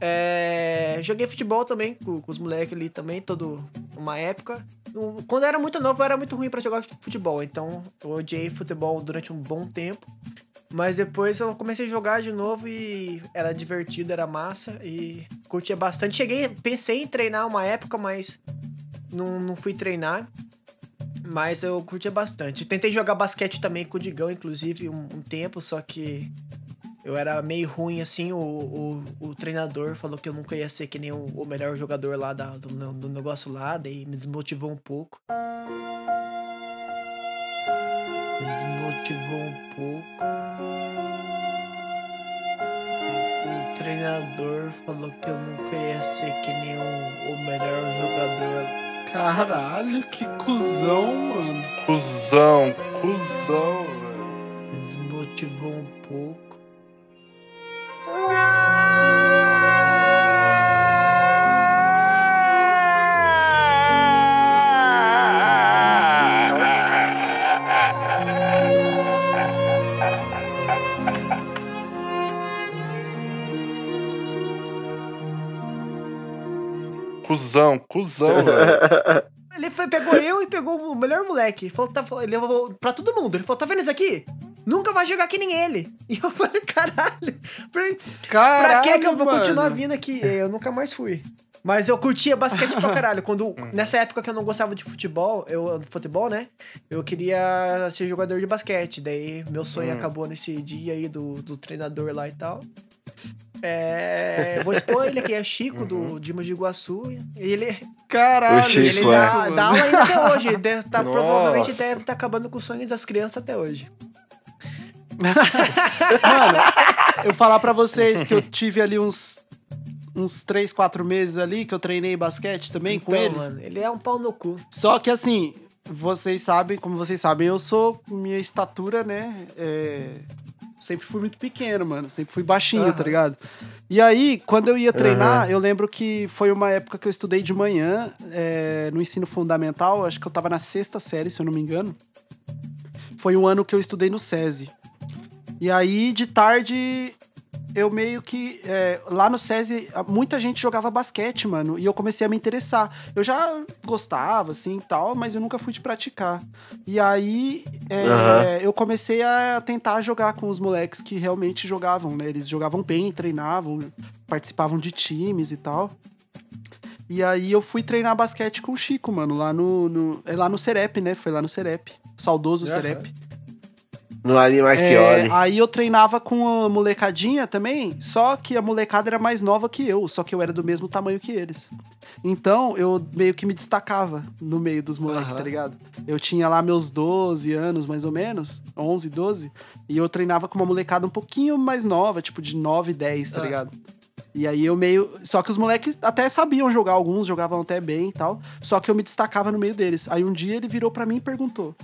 É, joguei futebol também com, com os moleques ali também, todo uma época. Quando eu era muito novo, eu era muito ruim pra jogar futebol, então eu odiei futebol durante um bom tempo. Mas depois eu comecei a jogar de novo e era divertido, era massa e curtia bastante. Cheguei, pensei em treinar uma época, mas não, não fui treinar. Mas eu curtia bastante. Tentei jogar basquete também com o Digão, inclusive, um, um tempo, só que eu era meio ruim, assim. O, o, o treinador falou que eu nunca ia ser que nem o, o melhor jogador lá da- do, do negócio lá, daí me desmotivou um pouco. Me desmotivou um pouco. O treinador falou que eu nunca ia ser que nem o, o melhor jogador Caralho, que cuzão, mano. Cusão, cuzão, velho. desmotivou um pouco. Cusão, cuzão, velho. Ele foi, pegou eu e pegou o melhor moleque. Ele falou, tá, ele levou pra todo mundo. Ele falou, tá vendo isso aqui? Nunca vai jogar que nem ele. E eu falei, caralho. Pra, pra que que eu vou mano. continuar vindo aqui? Eu nunca mais fui. Mas eu curtia basquete pra caralho. Quando, nessa época que eu não gostava de futebol, eu, futebol, né? Eu queria ser jogador de basquete. Daí meu sonho acabou nesse dia aí do, do treinador lá e tal. É, vou expor ele aqui, é Chico, do Dimas de Iguaçu. Ele, Caralho, O Chico, ele é. dá, dá aula ainda até hoje. Deve tá, provavelmente deve estar acabando com o sonho das crianças até hoje. Eu falar pra vocês que eu tive ali uns uns 3, 4 meses ali que eu treinei basquete também com Então, ele. mano, ele é um pau no cu. Só que assim, vocês sabem, como vocês sabem, eu sou minha estatura, né? é, sempre fui muito pequeno, mano. Sempre fui baixinho, Aham. tá ligado? E aí, quando eu ia treinar, eu lembro que foi uma época que eu estudei de manhã é, no ensino fundamental. Acho que eu tava na sexta série, se eu não me engano. Foi o ano que eu estudei no SESI. E aí, de tarde, eu meio que. é, lá no SESI, muita gente jogava basquete, mano. E eu comecei a me interessar. Eu já gostava, assim e tal, mas eu nunca fui de praticar. E aí, é, Aham. eu comecei a tentar jogar com os moleques que realmente jogavam, né? Eles jogavam bem, treinavam, participavam de times e tal. E aí eu fui treinar basquete com o Chico, mano, lá no, no, é lá no Cerep, né? Foi lá no Cerep. Saudoso Aham. Cerep. No Ali É, aí eu treinava com a molecadinha também, só que a molecada era mais nova que eu, só que eu era do mesmo tamanho que eles. Então eu meio que me destacava no meio dos moleques, Aham. tá ligado? Eu tinha lá meus 12 anos, mais ou menos, 11, 12, e eu treinava com uma molecada um pouquinho mais nova, tipo de 9, 10, tá Ah. ligado? E aí eu meio. Só que os moleques até sabiam jogar, alguns jogavam até bem e tal. Só que eu me destacava no meio deles. Aí um dia ele virou pra mim e perguntou: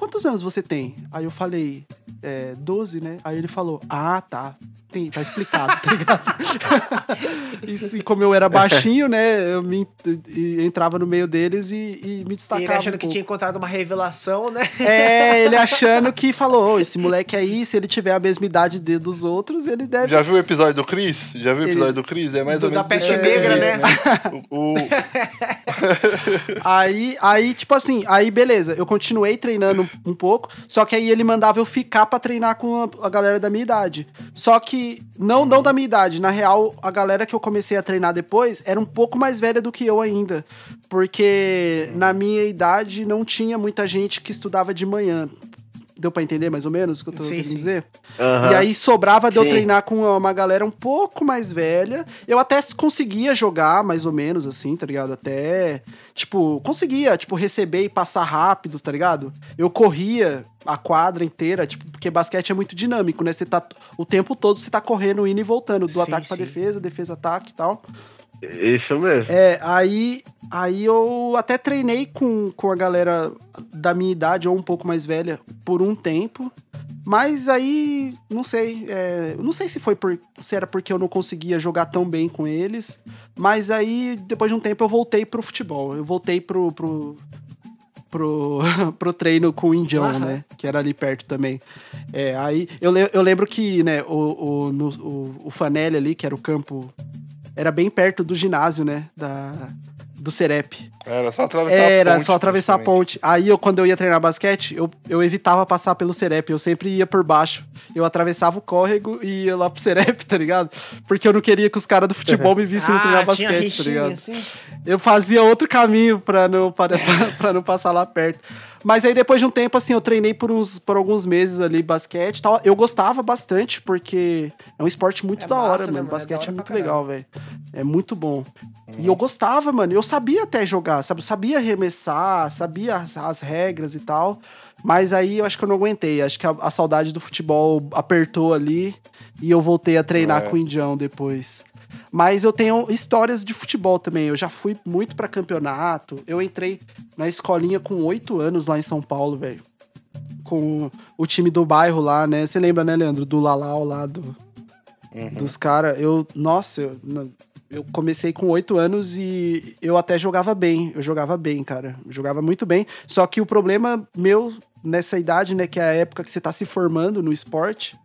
Quantos anos você tem? Aí eu falei, é, 12, né? Aí ele falou, ah, tá. Tem, tá explicado, tá ligado? E como eu era baixinho, né? Eu me, e entrava no meio deles e, e me E destacava. ele achando um que pouco. tinha encontrado uma revelação, né? É, ele achando que falou, "Ô, esse moleque aí, se ele tiver a mesma idade de- dos outros, ele deve. Já viu o episódio do Chris? Já viu o episódio do Chris? É mais Do- ou menos. da peste negra, jeito, né? O, o- Aí, aí, tipo assim, aí beleza, eu continuei treinando um, um pouco, só que aí ele mandava eu ficar pra treinar com a, a galera da minha idade. Só que, não, não da minha idade, na real, a galera que eu comecei a treinar depois era um pouco mais velha do que eu ainda. Porque na minha idade não tinha muita gente que estudava de manhã. Deu pra entender mais ou menos o que eu tô Sim, querendo sim. dizer? Aham. E aí sobrava de eu Sim. treinar com uma galera um pouco mais velha. Eu até conseguia jogar mais ou menos assim, tá ligado? Até, tipo, conseguia, tipo, receber e passar rápido, tá ligado? Eu corria a quadra inteira, tipo, porque basquete é muito dinâmico, né? Você tá o tempo todo você tá correndo, indo e voltando, do Sim, ataque pra sim. defesa, defesa ataque e tal. Isso mesmo. É, aí, aí eu até treinei com, com a galera da minha idade ou um pouco mais velha por um tempo. Mas aí, não sei, é, não sei se foi por, se era porque eu não conseguia jogar tão bem com eles, mas aí depois de um tempo eu voltei pro futebol, eu voltei pro pro, pro, pro treino com o Indião, Aham. né, que era ali perto também. É, aí eu, le- eu lembro que, né, o, o, no- o, o Fanelli ali, que era o campo, era bem perto do ginásio, né, da, do Serep. Era só atravessar a Era ponte, só atravessar a ponte. Aí eu, quando eu ia treinar basquete, eu, eu evitava passar pelo Serep. Eu sempre ia por baixo. Eu atravessava o córrego e ia lá pro Serep, tá ligado? Porque eu não queria que os caras do futebol me vissem treinar Ah, tinha basquete, tá ligado? assim. Eu fazia outro caminho pra não, para, pra, pra não passar lá perto. Mas aí depois de um tempo, assim, eu treinei por, uns, por alguns meses ali basquete e tal. Eu gostava bastante, porque é um esporte muito É da massa, hora, né, mano. mano? É Basquete é, hora muito legal, velho. É muito bom. E eu gostava, mano. Eu sabia até jogar, sabe? Eu sabia arremessar, sabia as, as regras e tal. Mas aí eu acho que eu não aguentei. Acho que a, a saudade do futebol apertou ali e eu voltei a treinar É. com o Indião depois. Mas eu tenho histórias de futebol também. Eu já fui muito pra campeonato. Eu entrei na escolinha com oito anos lá em São Paulo, velho. Com o time do bairro lá, né? Você lembra, né, Leandro? Do Lalau lá, do, dos caras. Eu, nossa, eu, eu comecei com oito anos e eu até jogava bem. Eu jogava bem, cara. Jogava muito bem. Só que o problema meu nessa idade, né, que é a época que você tá se formando no esporte,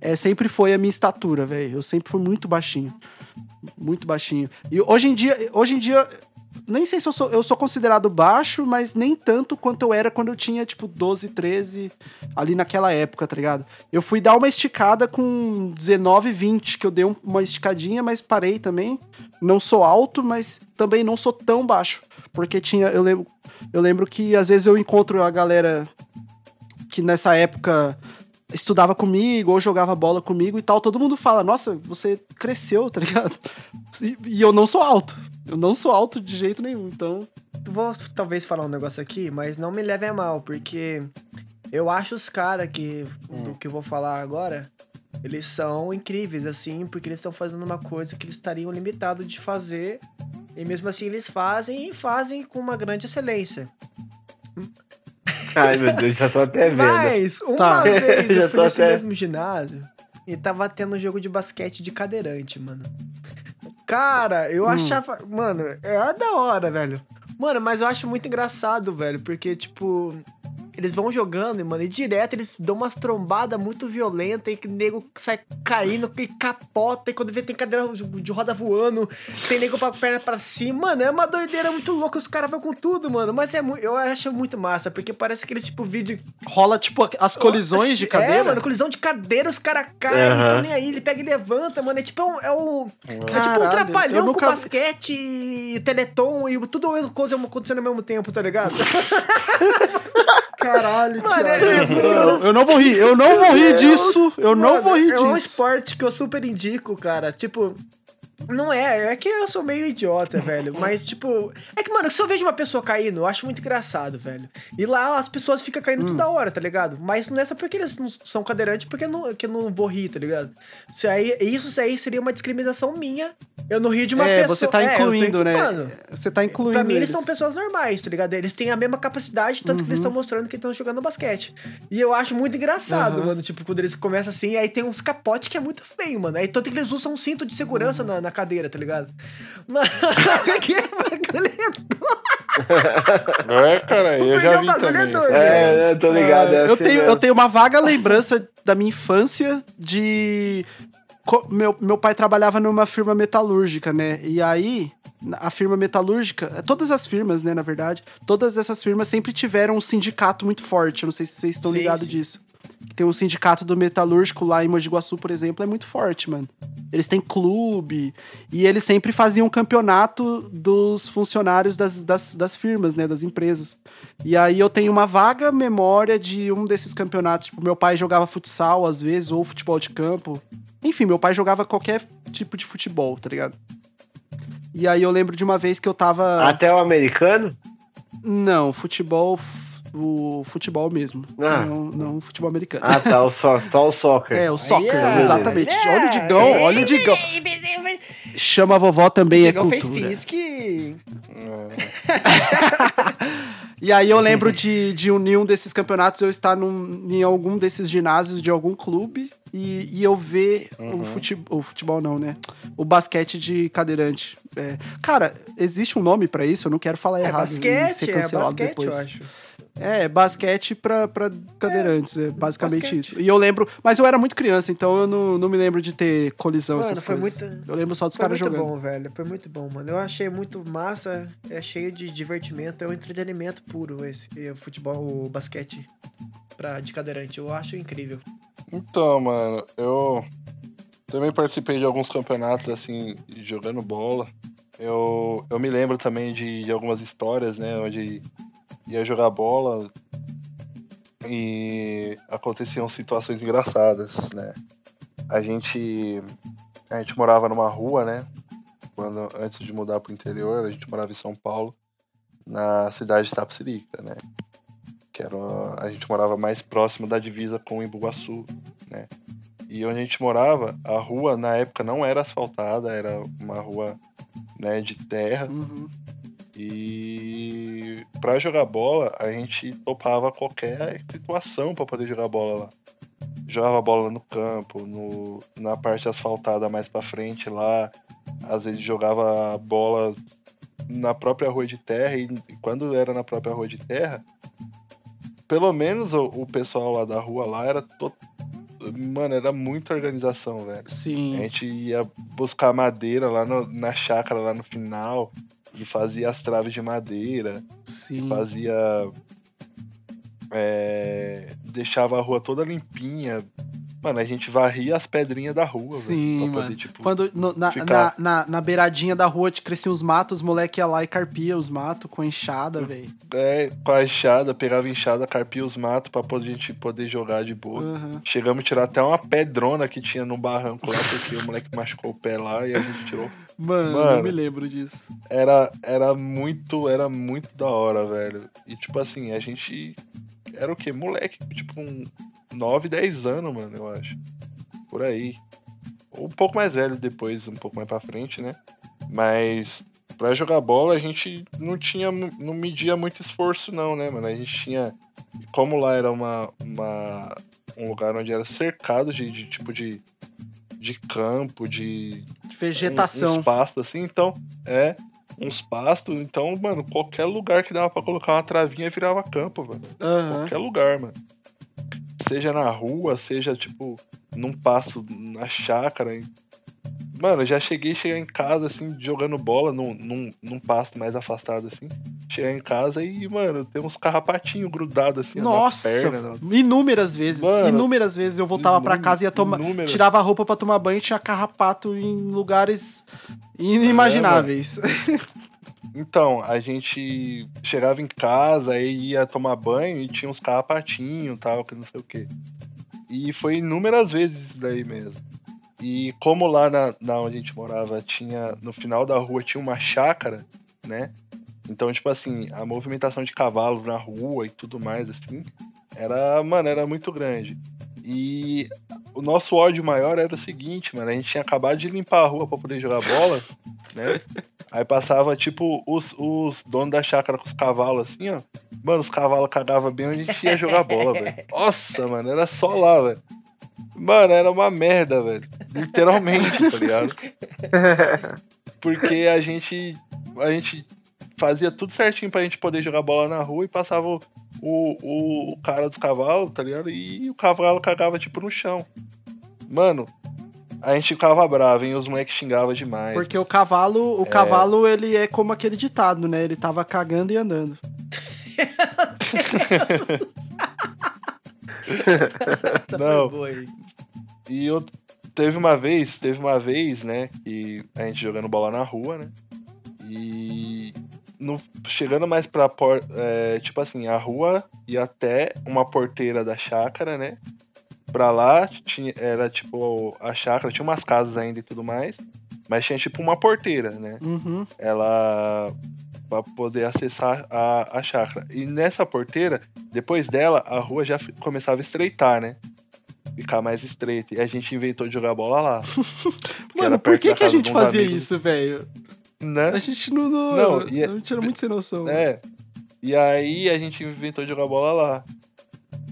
é, sempre foi a minha estatura, velho. Eu sempre fui muito baixinho. Muito baixinho. E hoje em dia, hoje em dia, nem sei se eu sou, eu sou considerado baixo, mas nem tanto quanto eu era quando eu tinha, tipo, 12, 13, ali naquela época, tá ligado? Eu fui dar uma esticada com 19, 20, que eu dei um- uma esticadinha, mas parei também. Não sou alto, mas também não sou tão baixo. Porque tinha, eu lembro, eu lembro que às vezes eu encontro a galera que nessa época estudava comigo ou jogava bola comigo e tal, todo mundo fala, nossa, você cresceu, tá ligado? E, e eu não sou alto. Eu não sou alto de jeito nenhum, então. Vou talvez falar um negócio aqui, mas não me leve a mal, porque eu acho os caras que do que eu vou falar agora, eles são incríveis, assim, porque eles estão fazendo uma coisa que eles estariam limitados de fazer, e mesmo assim eles fazem e fazem com uma grande excelência. Ai, meu Deus, já tô até vendo. Mas, uma Tá. vez eu fui nesse até- mesmo ginásio e tava tendo um jogo de basquete de cadeirante, mano. Cara, eu achava. Mano, é da hora, velho. Mano, mas eu acho muito engraçado, velho, porque, tipo. Eles vão jogando, mano, e direto eles dão umas trombadas muito violentas e que o nego sai caindo e capota. E quando vê tem cadeira de roda voando, tem nego com a perna pra cima. Mano, é uma doideira muito louca. Os caras vão com tudo, mano. Mas é eu acho muito massa, porque parece aquele tipo vídeo Rola, tipo, as colisões de é, cadeira. mano, colisão de cadeira, os caras caem, Aham. tão nem aí, ele pega e levanta, mano. É tipo um. É, um, é tipo um Caralho, trapalhão nunca- com basquete e teleton e tudo mesma coisa acontecendo ao mesmo tempo, tá ligado? Caralho, Mano, Thiago. é muito Eu, eu não vou rir, eu não vou rir disso. Eu não Mano, vou rir É um disso. esporte que eu super indico, cara. Tipo. Não é, é que eu sou meio idiota, velho. Mas, tipo. É que, mano, se eu vejo uma pessoa caindo, eu acho muito engraçado, velho. E lá as pessoas ficam caindo Hum. toda hora, tá ligado? Mas não é só porque eles não são cadeirantes, porque eu não, que eu não vou rir, tá ligado? Isso aí, isso aí seria uma discriminação minha. Eu não rio de uma É, pessoa. você tá É, incluindo, né? mano, Você tá incluindo. Pra mim, eles são pessoas normais, tá ligado? Eles têm a mesma capacidade, tanto que Uhum. eles estão mostrando que estão jogando basquete. E eu acho muito engraçado, Aham. mano. Tipo, quando eles começam assim, aí tem uns capotes que é muito feio, mano. Aí tanto que eles usam um cinto de segurança Uhum. na, na cadeira, tá ligado? Mano, que bagulho É, cara, eu já vi é também. doido. É, eu tô ligado. é eu, assim tenho, mesmo. eu tenho uma vaga lembrança da minha infância de. Meu, meu pai trabalhava numa firma metalúrgica, né? E aí, a firma metalúrgica, todas as firmas, né, na verdade, todas essas firmas sempre tiveram um sindicato muito forte. Eu não sei se vocês estão ligados disso. Tem um sindicato do metalúrgico lá em Mogi Guaçu, por exemplo, é muito forte, mano. Eles têm clube e eles sempre faziam um campeonato dos funcionários das, das, das firmas, né, das empresas. E aí eu tenho uma vaga memória de um desses campeonatos. Tipo, meu pai jogava futsal às vezes, ou futebol de campo. Enfim, meu pai jogava qualquer tipo de futebol, tá ligado? E aí eu lembro de uma vez que eu tava. Até o americano? Não, futebol. O futebol mesmo. Ah. Não, não o futebol americano. Ah, tá, o só, só o soccer. É, o soccer, é. exatamente. É. Olha o Digão, olha o Digão. Chama a vovó também é Digão fez cultura. Fisk. E aí eu lembro de, de unir um desses campeonatos, eu estar num, em algum desses ginásios de algum clube e, e eu ver o, futebol, o futebol não, né? O basquete de cadeirante. É, cara, existe um nome pra isso? Eu não quero falar É errado. basquete, ser é cancelado basquete, depois. eu acho. É, basquete pra, pra cadeirantes, é, basicamente basquete. isso. E eu lembro, mas eu era muito criança, então eu não, não me lembro de ter colisão, Mano, essas foi coisas. muito- Eu lembro só dos Foi caras muito jogando. bom, velho. Foi muito bom, mano. Eu achei muito massa. É cheio de divertimento. É um entretenimento puro esse. O futebol, o basquete pra, de cadeirante. Eu acho incrível. Então, mano, eu também participei de alguns campeonatos, assim, jogando bola. Eu, eu me lembro também de, de algumas histórias, né, onde ia jogar bola e aconteciam situações engraçadas, né. A gente, a gente morava numa rua, né, quando, antes de mudar pro interior, a gente morava em São Paulo, na cidade de Tapsirica, né. Que era, a gente morava mais próximo da divisa com Imbuguaçu, né? E onde a gente morava, a rua na época não era asfaltada, era uma rua né, de terra. Uhum. E pra jogar bola, a gente topava qualquer situação pra poder jogar bola lá. Jogava bola no campo, no, na parte asfaltada mais pra frente lá. Às vezes jogava bola na própria rua de terra. E, quando era na própria rua de terra, pelo menos o, o pessoal lá da rua lá era to... Mano, era muita organização, velho. A Sim. gente ia buscar madeira lá no- na chácara, lá no final, e fazia as traves de madeira, Sim. fazia. é, deixava a rua toda limpinha. Mano, a gente varria as pedrinhas da rua, velho. Sim, pra mano. poder, tipo, Quando no- na, ficar- na, na, na beiradinha da rua te cresciam os matos, os moleque ia lá e carpia os matos com enxada, velho. é, com a enxada, pegava enxada, carpia os matos pra poder, a gente poder jogar de boa. Aham. Chegamos a tirar até uma pedrona que tinha no barranco lá, porque o moleque machucou o pé lá e a gente tirou Mano, Mano. eu me lembro disso. era, era muito, era muito da hora, velho. E tipo assim, a gente era o quê? Moleque, tipo um 9, 10 anos, mano, eu acho. Por aí. Ou um pouco mais velho depois, um pouco mais pra frente, né? Mas pra jogar bola a gente não tinha, não media muito esforço não, né, mano? A gente tinha, como lá era uma, uma um lugar onde era cercado de, de tipo de de campo, De vegetação. uns pastos assim, então, é, uns pastos, então, mano, qualquer lugar que dava pra colocar uma travinha virava campo, velho. Aham. Qualquer lugar, mano. Seja na rua, seja, tipo, num pasto, na chácara. Mano, eu já cheguei chegar em casa, assim, jogando bola num, num, num pasto mais afastado, assim. Chegar em casa e, mano, tem uns carrapatinhos grudados, assim, Nossa, na perna. na- inúmeras vezes. Mano, inúmeras vezes eu voltava pra inúmer- casa e ia tomar, inúmeras. tirava a roupa pra tomar banho e tinha carrapato em lugares inimagináveis. Então, a gente chegava em casa, aí ia tomar banho e tinha uns carrapatinhos e tal, que não sei o quê. E foi inúmeras vezes isso daí mesmo. E como lá na, na onde a gente morava tinha, no final da rua tinha uma chácara, né? Então, tipo assim, a movimentação de cavalos na rua e tudo mais, assim, era, mano, era muito grande. E o nosso ódio maior era o seguinte, mano, a gente tinha acabado de limpar a rua pra poder jogar bola, né? Aí passava, tipo, os, os donos da chácara com os cavalos, assim, ó. Mano, os cavalos cagavam bem onde a gente ia jogar bola, velho. Nossa, mano, era só lá, velho. Mano, era uma merda, velho. Literalmente, tá ligado? Porque a gente. A gente fazia tudo certinho pra gente poder jogar bola na rua e passava o, o, o cara dos cavalos, tá ligado? E o cavalo cagava, tipo, no chão. Mano, a gente ficava bravo, hein? Os moleques xingavam demais. Porque o cavalo, o cavalo, ele é como aquele ditado, né? Ele tava cagando e andando. Não. E eu teve uma vez, teve uma vez, né, que a gente jogando bola na rua, né? E no, chegando mais pra por, é, tipo assim, a rua ia até uma porteira da chácara, né? Pra lá tinha, era tipo a chácara, tinha umas casas ainda e tudo mais, mas tinha tipo uma porteira, né? Uhum. ela para poder acessar a, a chácara. E nessa porteira, depois dela, a rua já começava a estreitar, né? Ficar mais estreita. E a gente inventou de jogar bola lá. Mano, por que, que a gente fazia amigos, isso, velho? Né? A gente não. Não, Não, e é- não tinha muito sem noção. É. E aí a gente inventou de jogar bola lá.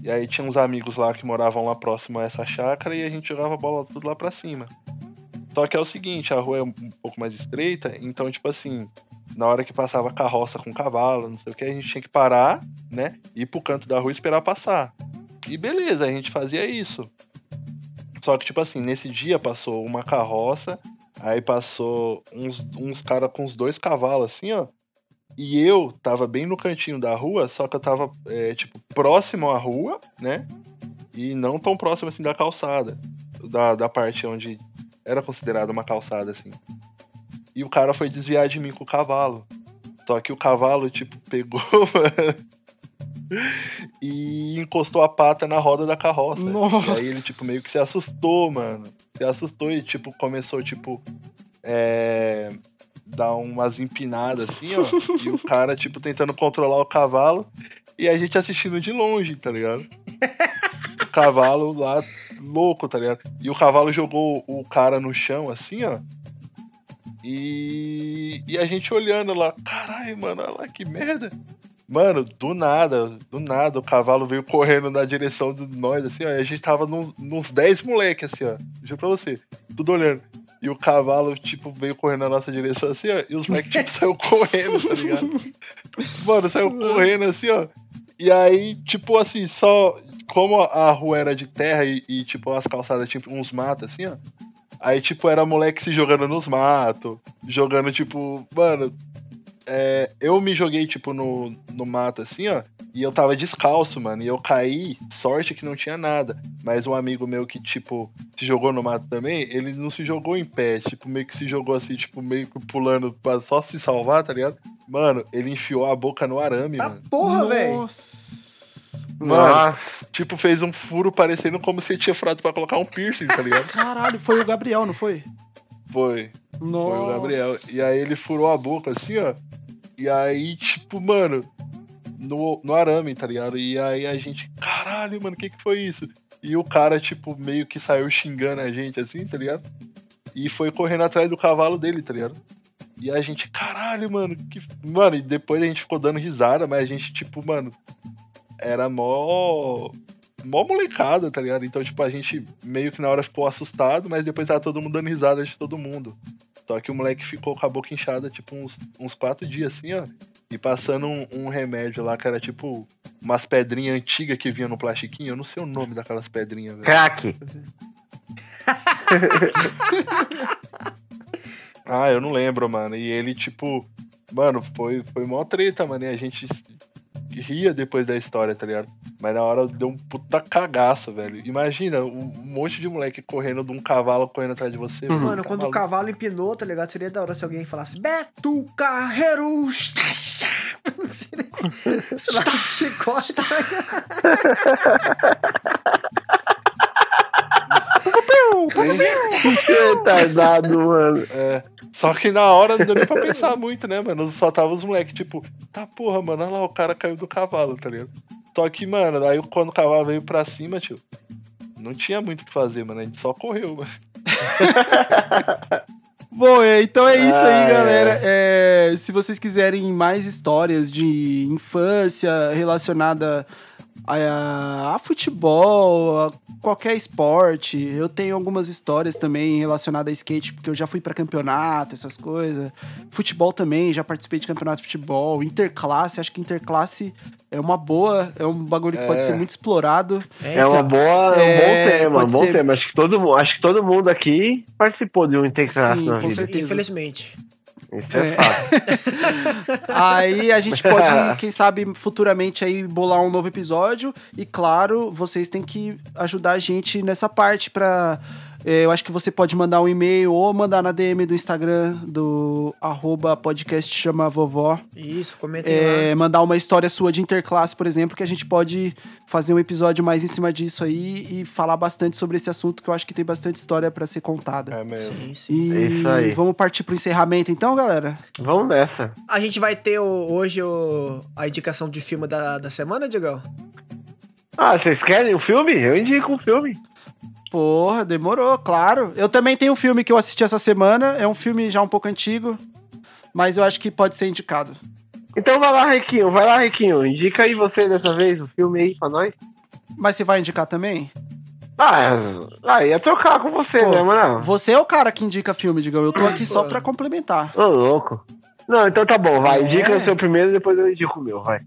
E aí tinha uns amigos lá que moravam lá próximo a essa chácara e a gente jogava bola tudo lá pra cima. Só que é o seguinte, a rua é um pouco mais estreita, então, tipo assim, na hora que passava carroça com cavalo, não sei o que, a gente tinha que parar, né? Ir pro canto da rua e esperar passar. E beleza, a gente fazia isso. Só que, tipo assim, nesse dia passou uma carroça, aí passou uns, uns caras com os dois cavalos, assim, ó. E eu tava bem no cantinho da rua, só que eu tava, é, tipo, próximo à rua, né? E não tão próximo, assim, da calçada. Da, da parte onde era considerada uma calçada, assim. E o cara foi desviar de mim com o cavalo. Só que o cavalo, tipo, pegou, mano, e encostou a pata na roda da carroça. Nossa. E aí ele, tipo, meio que se assustou, mano. Se assustou e, tipo, começou, tipo, é... Dar umas empinadas, assim, ó. e o cara, tipo, tentando controlar o cavalo. E a gente assistindo de longe, tá ligado? O cavalo lá, louco, tá ligado? E o cavalo jogou o cara no chão, assim, ó. E, e a gente olhando lá, caralho, mano, olha lá que merda. Mano, do nada, do nada, o cavalo veio correndo na direção de nós, assim, ó. E a gente tava num- nos 10 moleque, assim, ó. Juro pra você, tudo olhando. E o cavalo, tipo, veio correndo na nossa direção, assim, ó. E os moleques, tipo, saiu correndo, tá ligado? Mano, saiu correndo, assim, ó. E aí, tipo, assim, só. Como a rua era de terra e, e, tipo, as calçadas tinham uns matos, assim, ó. Aí, tipo, era moleque se jogando nos matos, jogando, tipo, mano. É, eu me joguei, tipo, no, no mato, assim, ó. E eu tava descalço, mano. E eu caí, sorte que não tinha nada. Mas um amigo meu que, tipo, se jogou no mato também, ele não se jogou em pé. Tipo, meio que se jogou assim, tipo, meio que pulando pra só se salvar, tá ligado? Mano, ele enfiou a boca no arame, Tá mano. porra, velho. Nossa. Mano, tipo, fez um furo parecendo como se ele tinha furado pra colocar um piercing, tá ligado? Caralho, foi o Gabriel, não foi? Foi. Nossa. Foi o Gabriel. E aí ele furou a boca assim, ó. E aí, tipo, mano, no, no arame, tá ligado? E aí a gente, caralho, mano, o que que foi isso? E o cara, tipo, meio que saiu xingando a gente assim, tá ligado? E foi correndo atrás do cavalo dele, tá ligado? E a gente, caralho, mano, que. Mano, e depois a gente ficou dando risada, mas a gente, tipo, mano, era mó. Mó molecada, tá ligado? Então, tipo, a gente meio que na hora ficou assustado, mas depois tava todo mundo dando risada de todo mundo. Só que o moleque ficou com a boca inchada, tipo, uns, uns quatro dias assim, ó. E passando um, um remédio lá que era tipo umas pedrinhas antigas que vinha no plastiquinho. Eu não sei o nome daquelas pedrinhas, velho. Crack. Ah, eu não lembro, mano. E ele, tipo, mano, foi, foi mó treta, mano. E a gente ria depois da história, tá ligado? Mas na hora deu um puta cagaço, velho. Imagina, um monte de moleque correndo de um cavalo correndo atrás de você. velho. Mano, Tá quando o maluco. cavalo empinou, tá ligado? Seria da hora se alguém falasse Beto Carreiro! Sei lá, chicote. Retardado, mano. É. Só que na hora não deu nem pra pensar muito, né, mano? Só tava os moleques, tipo, tá porra, mano, olha lá, o cara caiu do cavalo, tá ligado? Só que, mano, aí quando o cavalo veio pra cima, tio, não tinha muito o que fazer, mano. A gente só correu, mano. Bom, é, então é isso Ah, aí, é. galera. É, se vocês quiserem mais histórias de infância relacionada a, a futebol, a qualquer esporte, eu tenho algumas histórias também relacionadas a skate, porque eu já fui pra campeonato, essas coisas. Futebol também, já participei de campeonato de futebol. Interclasse, acho que interclasse é uma boa, é um bagulho que pode É. ser muito explorado. É uma boa, é um É, bom tema, um pode bom ser. tema. Acho que todo mundo, acho que todo mundo aqui participou de um interclasse Sim, na com vida. certeza. Infelizmente. Isso é, É. fato. Aí a gente pode, quem sabe, futuramente aí bolar um novo episódio. E claro, vocês têm que ajudar a gente nessa parte pra. Eh, Eu acho que você pode mandar um e-mail ou mandar na DM do Instagram do arroba podcast chama vovó. Isso, comentem É, lá. mandar uma história sua de interclasse, por exemplo, que a gente pode fazer um episódio mais em cima disso aí e falar bastante sobre esse assunto, que eu acho que tem bastante história pra ser contada. É mesmo. Sim, sim. E Isso aí. vamos partir pro encerramento então, galera? Vamos nessa. A gente vai ter o- hoje o- a indicação de filme da, da semana, Digão? Ah, vocês querem um filme? Eu indico um filme. Porra, demorou, claro. Eu também tenho um filme que eu assisti essa semana, é um filme já um pouco antigo, mas eu acho que pode ser indicado. Então vai lá, Riquinho, vai lá, Riquinho. Indica aí você dessa vez o filme aí pra nós. Mas você vai indicar também? Ah, ah ia trocar com você, Pô, né, mano? Você é o cara que indica filme, digão. Eu tô aqui só pra complementar. Ô, louco. Não, então tá bom, vai. É. Indica o seu primeiro, depois eu indico o meu, vai.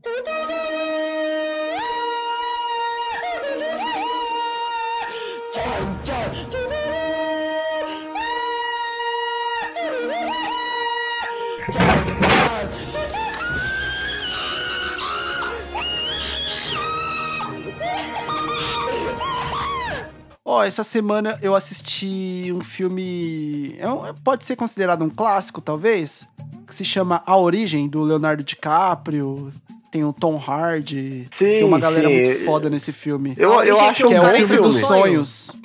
Ó, essa semana eu assisti um filme. é um- pode ser considerado um clássico, talvez? Que se chama A Origem, do Leonardo DiCaprio. Tem o Tom Hardy. tem uma galera sim. muito foda nesse filme. Eu, eu acho que um que é bom o filme dos Sonho. sonhos.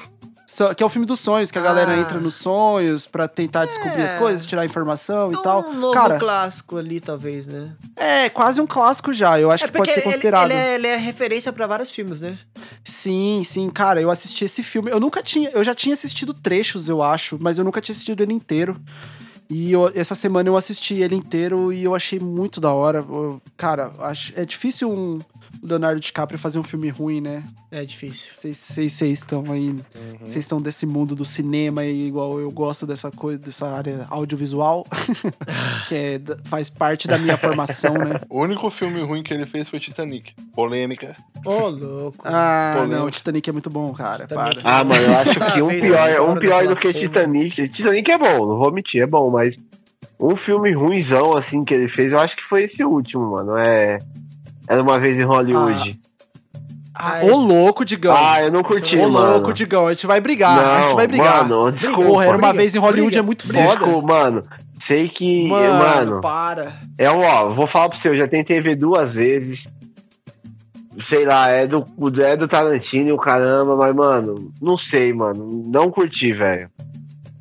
Que é o filme dos sonhos, que a galera Ah. entra nos sonhos pra tentar descobrir as É. coisas, tirar informação e É tal. Um novo Cara, clássico ali, talvez, né? é quase um clássico já. Eu acho é que pode ser ele, considerado. ele é, ele é referência pra vários filmes, né? Sim, sim, cara, eu assisti esse filme. Eu nunca tinha. Eu já tinha assistido trechos, eu acho, mas eu nunca tinha assistido ele inteiro. E eu- essa semana eu assisti ele inteiro e eu achei muito da hora. Eu- cara, acho, é difícil um Leonardo DiCaprio fazer um filme ruim, né? É difícil. Vocês- estão aí. Vocês são desse mundo do cinema e igual eu gosto dessa coisa, dessa área audiovisual, que é, faz parte da minha formação, né? O único filme ruim que ele fez foi Titanic. Polêmica. Ô, louco. Ah, Polêmica. não, Titanic é muito bom, cara. Titanic. Para. Ah, mano, eu acho que um pior, eu um pior do que porra. Titanic. Titanic é bom, não vou mentir, é bom, mas um filme ruimzão assim que ele fez, eu acho que foi esse último, mano. É. Era uma vez em Hollywood. Ah, Ah, ô esse- louco, Digão. Ah, eu não curti, Ô mano. louco, Digão, a gente vai brigar, a gente Não, vai brigar. mano, desculpa. Porra, era uma Briga, vez em Hollywood briga, é muito briga. foda. Desculpa, mano. Sei que, Mano, mano, para. é ó, vou falar pra você, eu já tentei ver duas vezes. Sei lá, é do, é do Tarantino e o caramba, mas, mano, não sei, mano. Não curti, velho.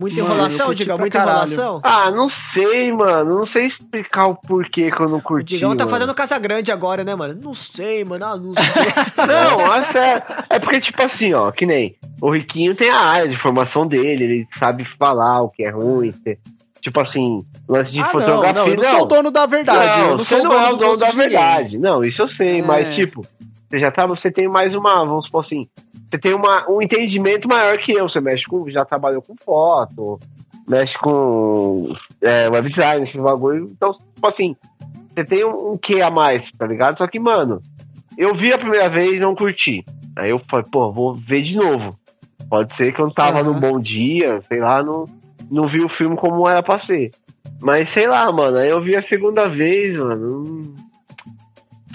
Muita Mano, enrolação, Digão? Muita caralho. enrolação? Ah, não sei, mano. Não sei explicar o porquê que eu não O curti. Digão tá mano. fazendo Casa Grande agora, né, mano? Não sei, mano. Ah, não sei. Não, é sério. É porque, tipo assim, ó, que nem o Riquinho tem a área de formação dele, ele sabe falar o que é ruim. se- Tipo assim, lance de Ah, não, fotografia. não, eu não sou o dono da verdade. Não, eu não você sou não é o do dono da verdade. Não, isso eu sei, É. mas tipo, você já tá, você tem mais uma, vamos supor assim, você tem uma, um entendimento maior que eu. Você mexe com, já trabalhou com foto, mexe com é, web design, esse bagulho. Então, tipo assim, você tem um, um quê a mais, tá ligado? Só que, mano, eu vi a primeira vez e não curti. Aí eu falei, pô, vou ver de novo. Pode ser que eu não tava Aham. num bom dia, sei lá, não, não vi o filme como era pra ser. Mas sei lá, mano, aí eu vi a segunda vez, mano. não-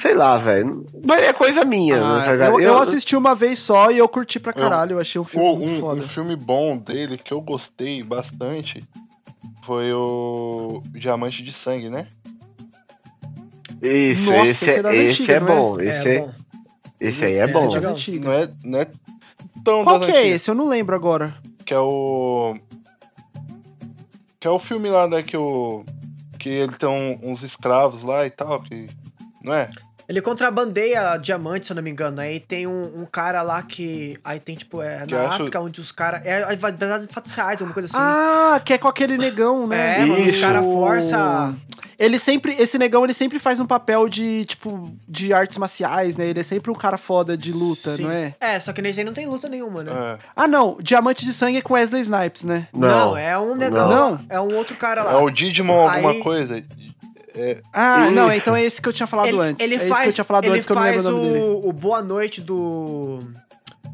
Sei lá, velho. Mas é coisa minha, Ah, né, ligado? eu, eu assisti uma vez só e eu curti pra caralho. Eu achei um filme Um, muito foda. um filme bom dele que eu gostei bastante foi o Diamante de Sangue, né? Isso, Nossa, esse, esse é é, das esse antigas, é não é? bom. Esse, é, bom. esse aí é Esse bom. é das legal. antigas. Não é, não é tão Qual das que é antigas, esse? Eu não lembro agora. Que é o. Que é o filme lá, né? Que o. Que ele tem um- uns escravos lá e tal, que. Não é? Ele contrabandeia diamante, se eu não me engano. Aí tem um, um cara lá que. Aí tem, tipo, é Que na acho- África, onde os caras. É baseado em fatos reais, alguma coisa assim. Ah, que é com aquele negão, né? É, mano, os caras forçam. Ele sempre, esse negão, ele sempre faz um papel de, tipo, de artes marciais, né? Ele é sempre um cara foda de luta, Sim. não é? É, só que nesse aí não tem luta nenhuma, né? É. Ah, não. Diamante de Sangue é com Wesley Snipes, né? Não, é um negão. Não. É um outro cara lá. É o Digimon alguma Aí- coisa. É, Ah, não, então é esse que eu tinha falado ele, antes. ele é esse faz, que eu tinha falado antes que eu não lembro faz o nome dele. o, o Boa Noite do.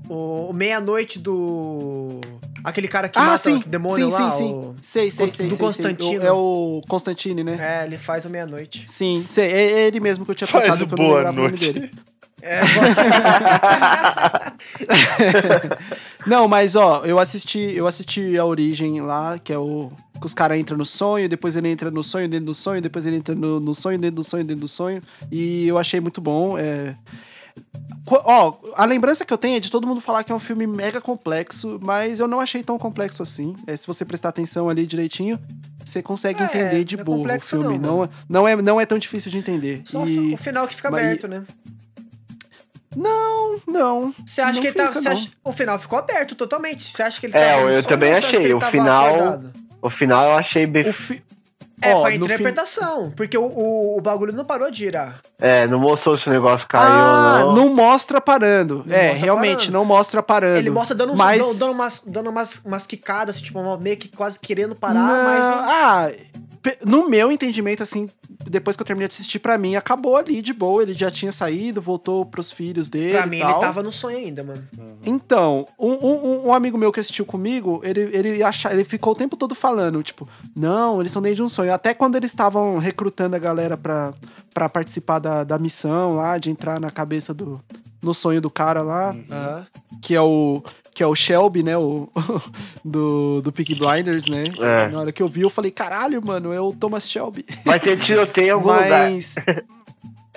O, o Meia-Noite do. Aquele cara que ah, mata sim. o demônio sim, lá. sim, sim. o- Sei, sei, do sei. sei, sei. Constantino. O- É o Constantine, né? É, ele faz o Meia-Noite. Sim, sei. É ele mesmo que eu tinha Faz passado eu não boa lembrava o nome noite. dele. É, Não, mas ó, eu assisti, eu assisti a origem lá, que é o. Que os caras entram no sonho, depois ele entra no sonho dentro do sonho, depois ele entra no, no sonho dentro do sonho dentro do sonho. E eu achei muito bom. É... Ó, a lembrança que eu tenho é de todo mundo falar que é um filme mega complexo, mas eu não achei tão complexo assim. É, se você prestar atenção ali direitinho, você consegue É, entender de é boa o filme. não, Não, mano. não, é, não é tão difícil de entender. só E- o final que fica mas- aberto, né? Não, não. Você acha não que ele tá. fica, não. acha- o final ficou aberto totalmente. Você acha que ele É, tava no eu também achei, o final- acordado? O final eu achei bem. Fi... É, Ó, pra no fim- interpretação. Porque o, o, o bagulho não parou de girar. É, não mostrou se o negócio caiu ah, ou não. não mostra parando. Não é, mostra realmente, parando. não mostra parando. Ele mostra dando, uns- mas... dando, dando umas, dando umas, umas quicadas, tipo, meio que quase querendo parar, Não, mas. Ah, no meu entendimento, assim, depois que eu terminei de assistir, pra mim, acabou ali de boa. Ele já tinha saído, voltou pros filhos dele. Pra e mim, tal. ele tava no sonho ainda, mano. Então, um, um- um amigo meu que assistiu comigo, ele, ele, acha, ele ficou o tempo todo falando, tipo, não, eles são dentro de um sonho. Até quando eles estavam recrutando a galera pra, pra participar da, da missão lá, de entrar na cabeça do. no sonho do cara lá, Aham. que é o. Que é o Shelby, né? O, do, do Peaky Blinders, né? É. Na hora que eu vi, eu falei, caralho, mano, é o Thomas Shelby. Vai ter tiroteio em algum lugar. Mas.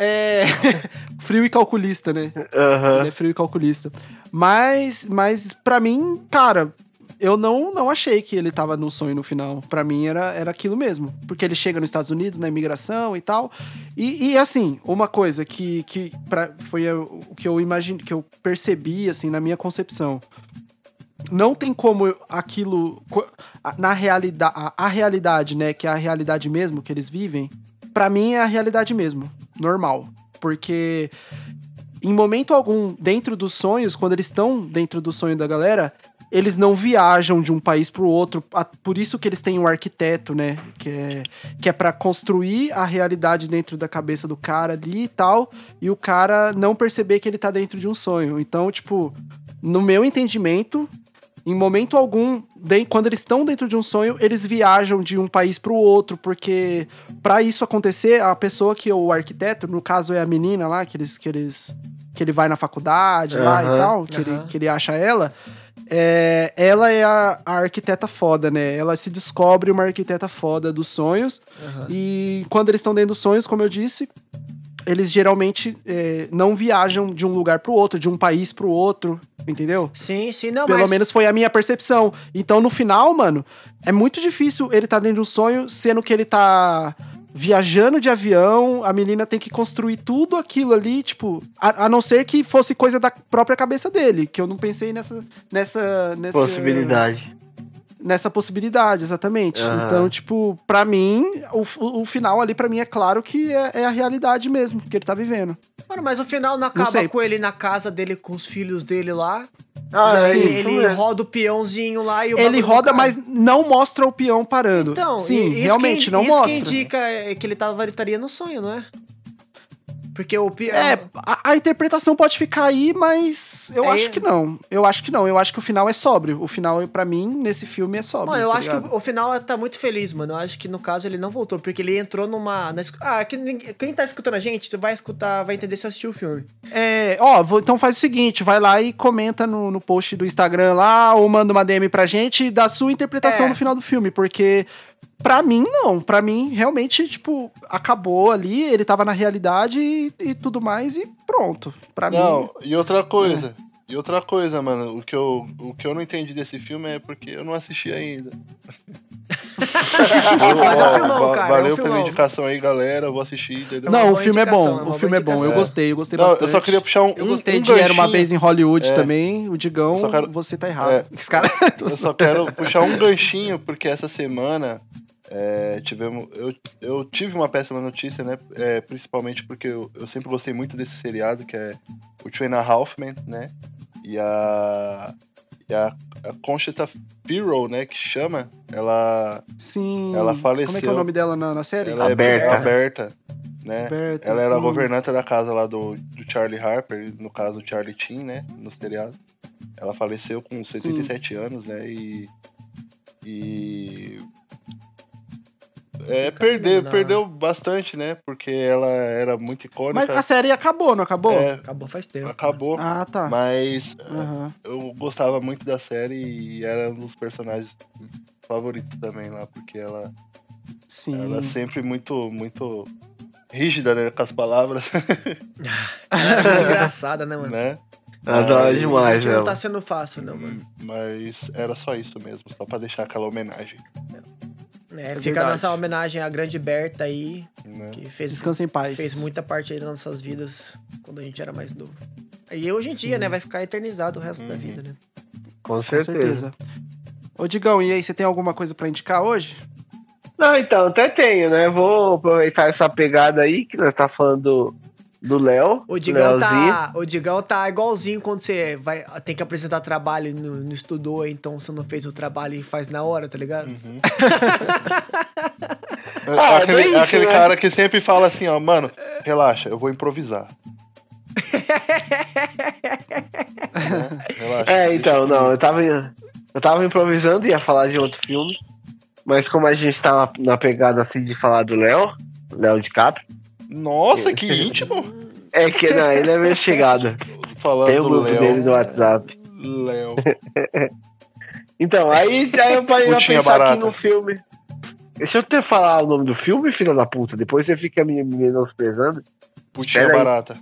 É. frio e calculista, né? Aham. Ele é frio e calculista. Mas, mas para mim, cara, eu não, não achei que ele tava no sonho no final. Pra mim era, era aquilo mesmo. Porque ele chega nos Estados Unidos, na imigração e tal. E, e, assim, uma coisa que, que pra, foi o que eu imagino, que eu percebi, assim, na minha concepção. Não tem como aquilo. Na realidade, a, a realidade, né? Que é a realidade mesmo que eles vivem. Pra mim é a realidade mesmo. Normal. Porque em momento algum, dentro dos sonhos, quando eles estão dentro do sonho da galera, eles não viajam de um país pro outro. A- Por isso que eles têm um arquiteto, né? Que é, que é para construir a realidade dentro da cabeça do cara ali e tal. E o cara não perceber que ele tá dentro de um sonho. Então, tipo, no meu entendimento. Em momento algum, quando eles estão dentro de um sonho, eles viajam de um país pro outro, porque para isso acontecer, a pessoa que é o arquiteto, no caso é a menina lá, que eles que eles que ele vai na faculdade lá e tal, que, ele, Aham. que ele acha ela, é, ela é a, a arquiteta foda, né? Ela se descobre uma arquiteta foda dos sonhos. E quando eles estão dentro dos sonhos, como eu disse, eles geralmente é, não viajam de um lugar pro outro, de um país pro outro, entendeu? Sim, sim, não, Pelo mas. menos foi a minha percepção. Então, no final, mano, é muito difícil ele tá dentro de um sonho, sendo que ele tá viajando de avião, a menina tem que construir tudo aquilo ali, tipo, a, a não ser que fosse coisa da própria cabeça dele, que eu não pensei nessa nessa nessa Possibilidade. Nessa possibilidade, exatamente. Aham. Então, tipo, pra mim, o, o, final ali pra mim é claro que é, é a realidade mesmo que ele tá vivendo. Mano, mas o final não acaba sei. com ele na casa dele, com os filhos dele lá. Ah, Assim, é isso ele mesmo. roda o peãozinho lá e o Ele roda, mas não mostra o peão parando. Então, Sim, isso realmente, que, não isso mostra. que indica é que ele tava, ele estaria no sonho, não é? Porque o. É, a, a interpretação pode ficar aí, mas eu É, acho que não. Eu acho que não. Eu acho que o final é sóbrio. O final, pra mim, nesse filme é sóbrio. Mano, eu tá acho que ligado? o, o final tá muito feliz, mano. Eu acho que no caso ele não voltou, porque ele entrou numa. na ah, que, ninguém- quem tá escutando a gente, você vai escutar, vai entender se assistiu o filme. É, ó, vou- então faz o seguinte: vai lá e comenta no, no post do Instagram lá, ou manda uma DM pra gente da sua interpretação É. do final do filme, porque. Pra mim, não. Pra mim, realmente, tipo, acabou ali, ele tava na realidade e, e tudo mais, e pronto. Pra Não, mim. e outra coisa. E outra coisa, mano, o que, eu, o que eu não entendi desse filme é porque eu não assisti ainda. Mas é um filmão, cara. Valeu é um pela filmão. indicação aí, galera. Eu vou assistir, entendeu? Não, uma o filme é é bom. uma O filme é bom. Eu gostei, eu gostei Não, bastante. eu só queria puxar um. Eu gostei um de Era uma vez em Hollywood É. também. O Digão, quero- você tá errado. É. Esse cara. Eu só quero puxar um ganchinho, porque essa semana é, tivemos, eu, eu tive uma péssima notícia, né? É, principalmente porque eu, eu sempre gostei muito desse seriado, que é o Two and a Half Men, né? E a, e a, a Conchita Pirro, né? Que chama, ela, Sim. Ela faleceu. Como é que é o nome dela na, na série? ela Aberta. é aberta. né? Berta, Ela era a governanta da casa lá do, do Charlie Harper, no caso do Charlie Chin, né? No seriado. Ela faleceu com 77 anos, né? E. E. É, perdeu, na- perdeu bastante, né? Porque ela era muito icônica. Mas a série acabou, não acabou? É, Acabou faz tempo. acabou. Ah, tá. Mas Aham. eu gostava muito da série e era um dos personagens favoritos também lá, porque ela, Sim. ela é sempre muito, muito rígida, né, com as palavras, é engraçada, né, mano? né? Adoro Mas- demais, Gente, não né? tá sendo fácil, não, mano. Mas era só isso mesmo, só pra deixar aquela homenagem, É, É fica verdade. a nossa homenagem à grande Berta aí, né? que fez, Descansa em paz. fez muita parte aí das nossas vidas quando a gente era mais novo. E hoje em dia, né, vai ficar eternizado o resto da vida, né? Com Com certeza. certeza. Ô, Digão, e aí, você tem alguma coisa pra indicar hoje? Não, então, até tenho, né? Vou aproveitar essa pegada aí que nós tá falando do- Léo. O Digão, tá, o Digão tá igualzinho quando você vai, tem que apresentar trabalho e não, não estudou, então você não fez o trabalho e faz na hora, tá ligado? Ah, É aquele é isso, aquele né? cara que sempre fala assim, ó, mano, relaxa, eu vou improvisar. Né? Relaxa, É, então, não, eu tava, eu tava improvisando, ia falar de outro filme, mas como a gente tava na pegada assim de falar do Léo, Léo DiCaprio, Nossa, que íntimo! é que não, ele é meio chegado. Falando Tem o do grupo dele no WhatsApp. Léo. Então, aí, aí eu parei pra pensar barata. aqui no filme. Deixa eu te falar o nome do filme, filha da puta. Depois você fica me me menosprezando. Putinha Pera barata.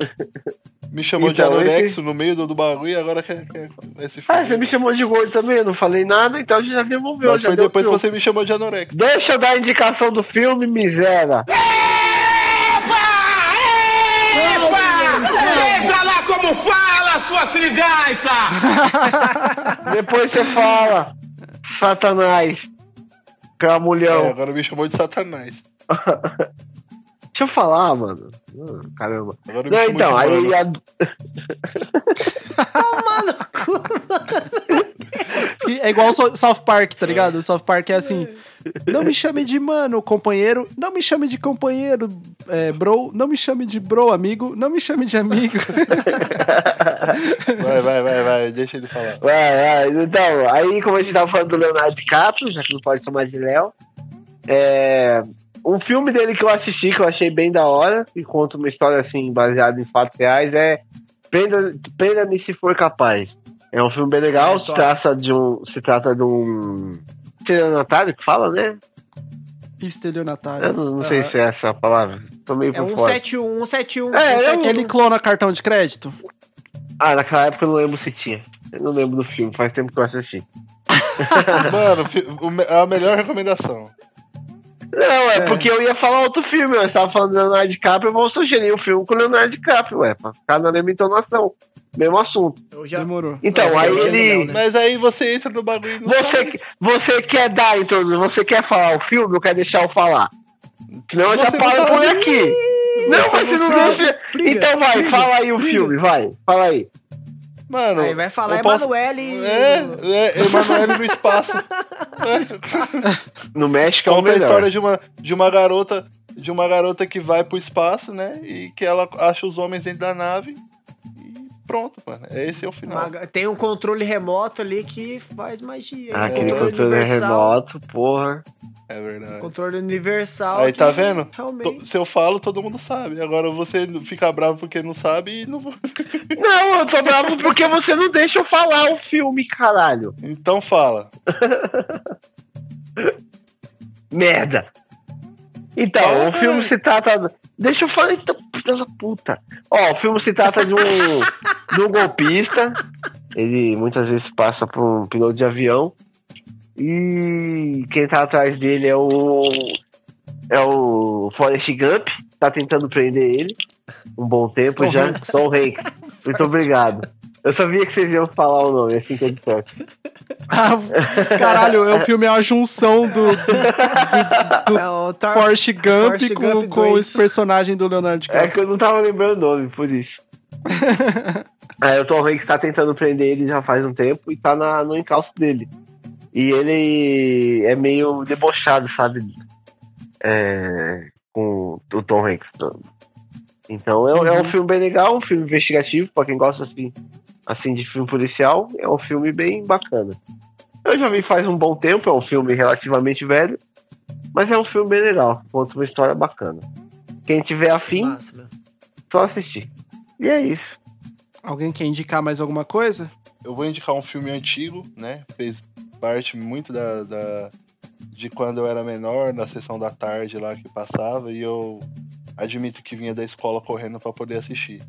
Me chamou Então, de anorexo esse- no meio do, do bagulho e agora quer, quer esse Ah, filme. você me chamou de gordo também, eu não falei nada, então já devolveu. Mas já foi depois que você me chamou de anorexo. Deixa eu dar a indicação do filme, miséria. Veja lá como fala, sua sirigaita! Depois você fala, Satanás. É, Camulhão. agora me chamou de Satanás. Deixa eu falar, mano. Hum, Caramba. Agora me Não, chamou então, de aí mano. a- E É igual South Park, tá ligado? O South Park é assim: não me chame de mano, companheiro, não me chame de companheiro, é, bro, não me chame de bro, amigo, não me chame de amigo. Vai, vai, vai, vai, deixa ele falar. Vai, vai. Então, aí como a gente tava falando do Leonardo DiCaprio, já que não pode tomar de Léo, é... um filme dele que eu assisti, que eu achei bem da hora, e conta uma história assim, baseada em fatos reais, é Prenda- Prenda-me se for capaz. É um filme bem legal, É, se top. trata de um. Se trata de um. Estelionatário que fala, né? Eu Estelionatário. não, não sei se é essa a palavra. Tô meio É por um fora. 71, 171. É, é um- 171. Ele clona cartão de crédito? Ah, naquela época eu não lembro se tinha. Eu não lembro do filme, faz tempo que eu assisti. Mano, me- a melhor recomendação. Não, é, porque eu ia falar outro filme, eu estava falando do Leonardo DiCaprio, eu vou sugerir um filme com o Leonardo DiCaprio, ué, pra ficar na mesma entonação, mesmo assunto. Eu já... Demorou. Então, Não, aí já ele. não, né? Mas aí você entra no bagulho sabe. Você, você quer dar introdução, você quer falar o filme ou quer deixar eu falar? Senão eu já Você não paro por aqui. Não, mas você não deixa. Briga, Então vai, briga, fala aí o briga. filme, vai, fala aí. Mano. Aí vai falar eu posso- Emanuele. É, é, Emanuele no espaço. É. No México é o Conta a melhor. história de uma, de uma garota. De uma garota que vai pro espaço, né? E que ela acha os homens dentro da nave. E pronto, mano. Esse é o final. Uma- Tem um controle remoto ali que faz magia. Ah, aquele controle controle universal. remoto, porra. É verdade. Controle universal. Aí tá vendo? Realmente. Se eu falo, todo mundo sabe. Agora você fica bravo porque não sabe e não. Não, eu tô bravo porque você não deixa eu falar o filme, caralho. Então fala. Merda. Então, o filme se trata. Deixa eu falar então, filha da puta. Ó, o filme se trata de um, de um golpista. Ele muitas vezes passa por um piloto de avião. E quem tá atrás dele é o. É o Forrest Gump. Tá tentando prender ele. Um bom tempo Tom já. Hanks. Tom Hanks. Muito obrigado. Eu sabia que vocês iam falar o nome, assim que eu dissesse. Ah, caralho, é o filme é uma junção do, do, do, do É Forrest Gump Forrest com, Gump com 2. esse personagem do Leonardo É DiCaprio. que eu não tava lembrando o nome, por isso. Aí o Tom Hanks tá tentando prender ele já faz um tempo e tá na, no encalço dele. E ele é meio debochado, sabe? É, com o Tom Hanks. Então é, é um filme bem legal, um filme investigativo, pra quem gosta assim, assim de filme policial, é um filme bem bacana. Eu já vi faz um bom tempo, é um filme relativamente velho, mas é um filme bem legal, conta uma história bacana. Quem tiver afim, Massa, só assistir. E é isso. Alguém quer indicar mais alguma coisa? Eu vou indicar um filme antigo, né? Fez parte muito da, da- de quando eu era menor, na sessão da tarde lá que passava, e eu admito que vinha da escola correndo pra poder assistir.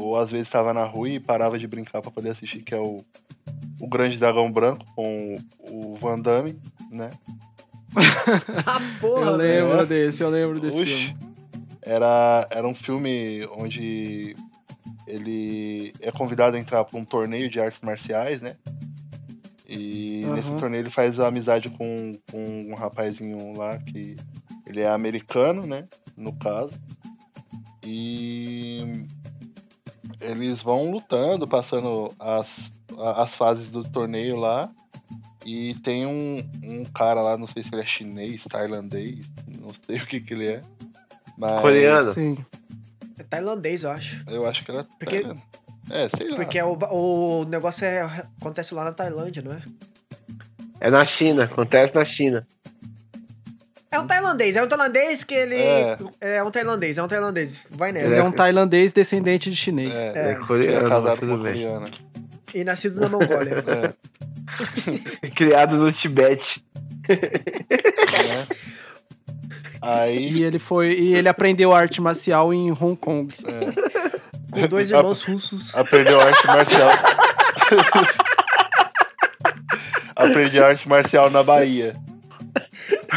Ou às vezes estava na rua e parava de brincar pra poder assistir, que é o, o Grande Dragão Branco com o Van Damme, né? Ah, porra, eu lembro desse, eu lembro desse Oxi. filme. Era, era um filme onde ele é convidado a entrar para um torneio de artes marciais, né? E Aham. nesse torneio ele faz amizade com, com um rapazinho lá que ele é americano, né? No caso. E eles vão lutando, passando as, as fases do torneio lá. E tem um, um cara lá, não sei se ele é chinês, tailandês, não sei o que que ele é. Mas Coreano. Sim. É tailandês, eu acho. eu acho que era Porque- tailandês. É, sei lá. Porque o, o negócio é, acontece lá na Tailândia, não é? É na China, acontece na China. É um tailandês, é um tailandês que ele. É. É, um tailandês, é um tailandês. Vai nessa. Ele é um tailandês descendente de chinês. É, É, é coreano, casado com coreana. E nascido na Mongólia. É, Criado no Tibete. né? Aí E ele foi. E ele aprendeu arte marcial em Hong Kong. com dois irmãos russos. aprendeu arte marcial. Aprendeu arte marcial na Bahia.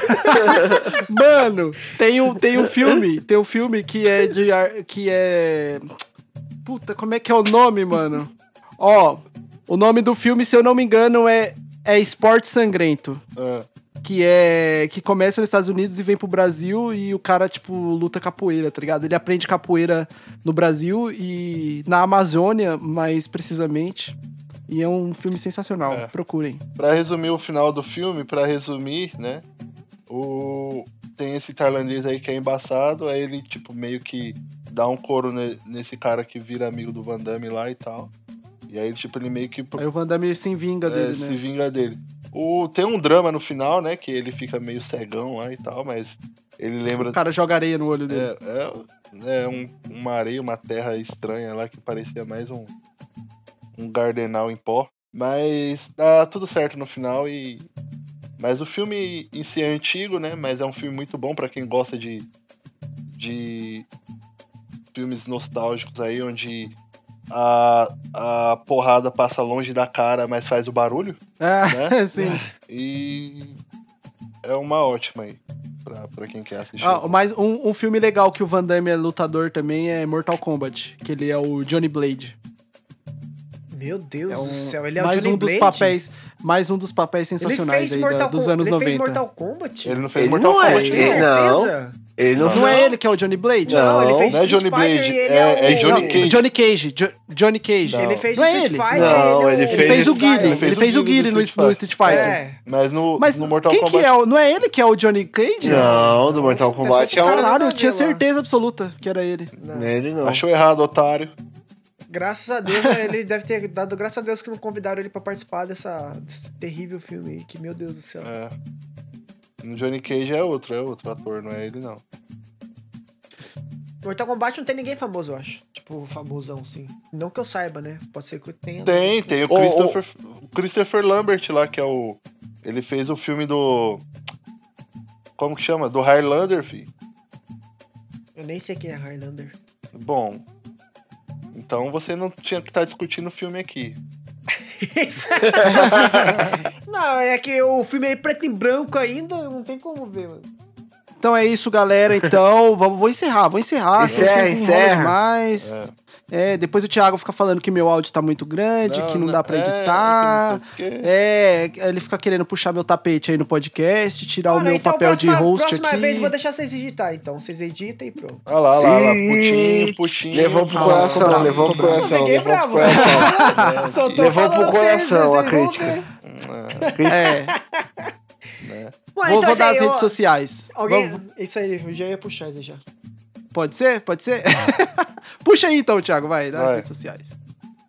Mano, tem um, tem um filme, tem um filme que é de ar- que é Puta, como é que é o nome, mano? Ó, o nome do filme, se eu não me engano, é é Esporte Sangrento, Ah, que é que começa nos Estados Unidos e vem pro Brasil e o cara tipo luta capoeira, tá ligado? Ele aprende capoeira no Brasil e na Amazônia, mais precisamente. E é um filme sensacional, É. procurem. Pra resumir o final do filme, pra resumir, né? O... Tem esse tailandês aí que é embaçado, aí ele, tipo, meio que dá um couro ne- nesse cara que vira amigo do Van Damme lá e tal. E aí, tipo, ele meio que Aí o Van Damme se vinga é, dele, se né? vinga dele. O... Tem um drama no final, né? Que ele fica meio cegão lá e tal, mas ele lembra. O cara joga areia no olho dele. É, é, é um, uma areia, uma terra estranha lá que parecia mais um, um gardenal em pó. Mas dá tudo certo no final e. Mas o filme em si é antigo, né? Mas é um filme muito bom pra quem gosta de. de filmes nostálgicos aí, onde a, a porrada passa longe da cara, mas faz o barulho. É, né? sim. E é uma ótima aí. Pra, pra quem quer assistir. Ah, mas um, um filme legal que o Van Damme é lutador também é Mortal Kombat, que ele é o Johnny Blade. Meu Deus É um- do céu, ele é o mais Johnny um dos Blade? papéis, mais um dos papéis Ele sensacionais fez aí da- Mortal dos anos ele 90. fez Mortal Kombat? Ele não fez Ele Mortal não é, Kombat, ele- não. não. certeza? Ele não, Não é ele que é o Johnny Blade? Não, ele Não, fez não é Street Johnny Fighter Blade, e ele é- é o... Johnny Não, Cage. Johnny Cage. Jo- Johnny Cage. Não. Ele fez Não é Street ele? Fighter Não, ele o- Ele fez fez o o Guile. Ele fez Ele o fez o Guile no Street Fighter. É. Mas no, Mas no Mortal quem Kombat. que é? o- Não é ele que é o Johnny Cage? Não, do Mortal Kombat é um. Caralho, eu tinha certeza absoluta que era ele. Não é ele não. Achou errado, otário. Graças a Deus, né, ele deve ter dado graças a Deus que não convidaram ele pra participar dessa, desse terrível filme aí, que meu Deus do céu. É. No Johnny Cage é outro, é outro ator, não é ele não. Mortal Kombat não tem ninguém famoso, eu acho. Tipo, famosão, assim. Não que eu saiba, né? Pode ser que tenha. Tem, tem o. Christopher, o Christopher Lambert lá, que é o. Ele fez o filme do. Como que chama? Do Highlander, fi. Eu nem sei quem é Highlander. Bom. Então você não tinha que estar discutindo o filme aqui. não, é que o filme é preto e branco ainda, não tem como ver, mano. Então é isso, galera. Então, vamos, vou encerrar, vou encerrar. Encerra, vocês enrolam encerra. demais. É. depois o Thiago fica falando que meu áudio tá muito grande, que não dá pra é, editar. não o. É, ele fica querendo puxar meu tapete aí no podcast, tirar o Mano, meu então, papel de próxima, host próxima aqui. vez eu vou deixar vocês editar, então. Vocês editam e pronto. Olha lá, olha lá, olha lá. Putinho, putinho. Levou pro Ah, coração, bravo, levou pro. Não coração. peguei Levou bravo, pro só tô coração. Levou pro vocês, coração a crítica. É, Ué, Mano, vou, então vou dar as redes sociais. Alguém. Vamos- Isso aí, eu já ia puxar isso já. Pode ser? Pode ser? Puxa aí então, Thiago, vai, dá as Vai. redes sociais.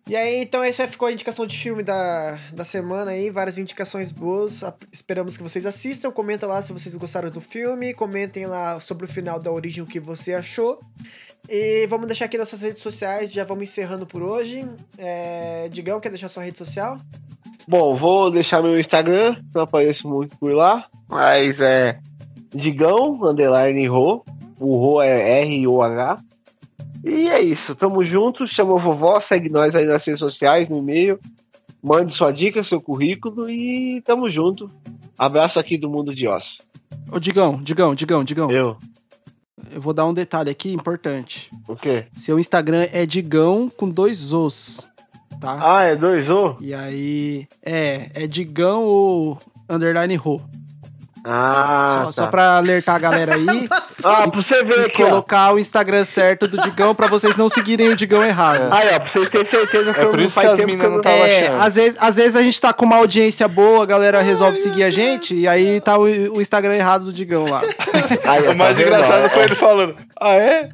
E aí, então, essa ficou a indicação de filme da, da semana aí, várias indicações boas. Esperamos que vocês assistam. Comenta lá se vocês gostaram do filme. Comentem lá sobre o final da origem, o que você achou. E vamos deixar aqui nossas redes sociais, já vamos encerrando por hoje. É, Digão, quer deixar sua rede social? Bom, vou deixar meu Instagram, não apareço muito por lá, mas é Digão, underline Ro, o Ro é R-O-H. E é isso, tamo junto, chama a vovó, segue nós aí nas redes sociais, no e-mail, mande sua dica, seu currículo e tamo junto. Abraço aqui do Mundo de Oz. Ô, Digão, Digão, Digão, Digão. Eu, Eu vou dar um detalhe aqui importante. o quê? Seu Instagram é Digão com dois Os, tá? Ah, é dois O? E aí, é, é Digão ou underline Ro. Ah, só, tá. só pra alertar a galera aí Ah, pra você ver aqui, ó. colocar o Instagram certo do Digão pra vocês não seguirem o Digão errado. Aí, ó, pra vocês terem certeza que É eu por não isso que faz as tempo que minas eu não tava É, achando. às vezes, às vezes a gente tá com uma audiência boa, a galera resolve seguir a gente, e aí tá o, o Instagram errado do Digão lá. Ó, O mais tá engraçado Ó, foi ele falando: Ah, é?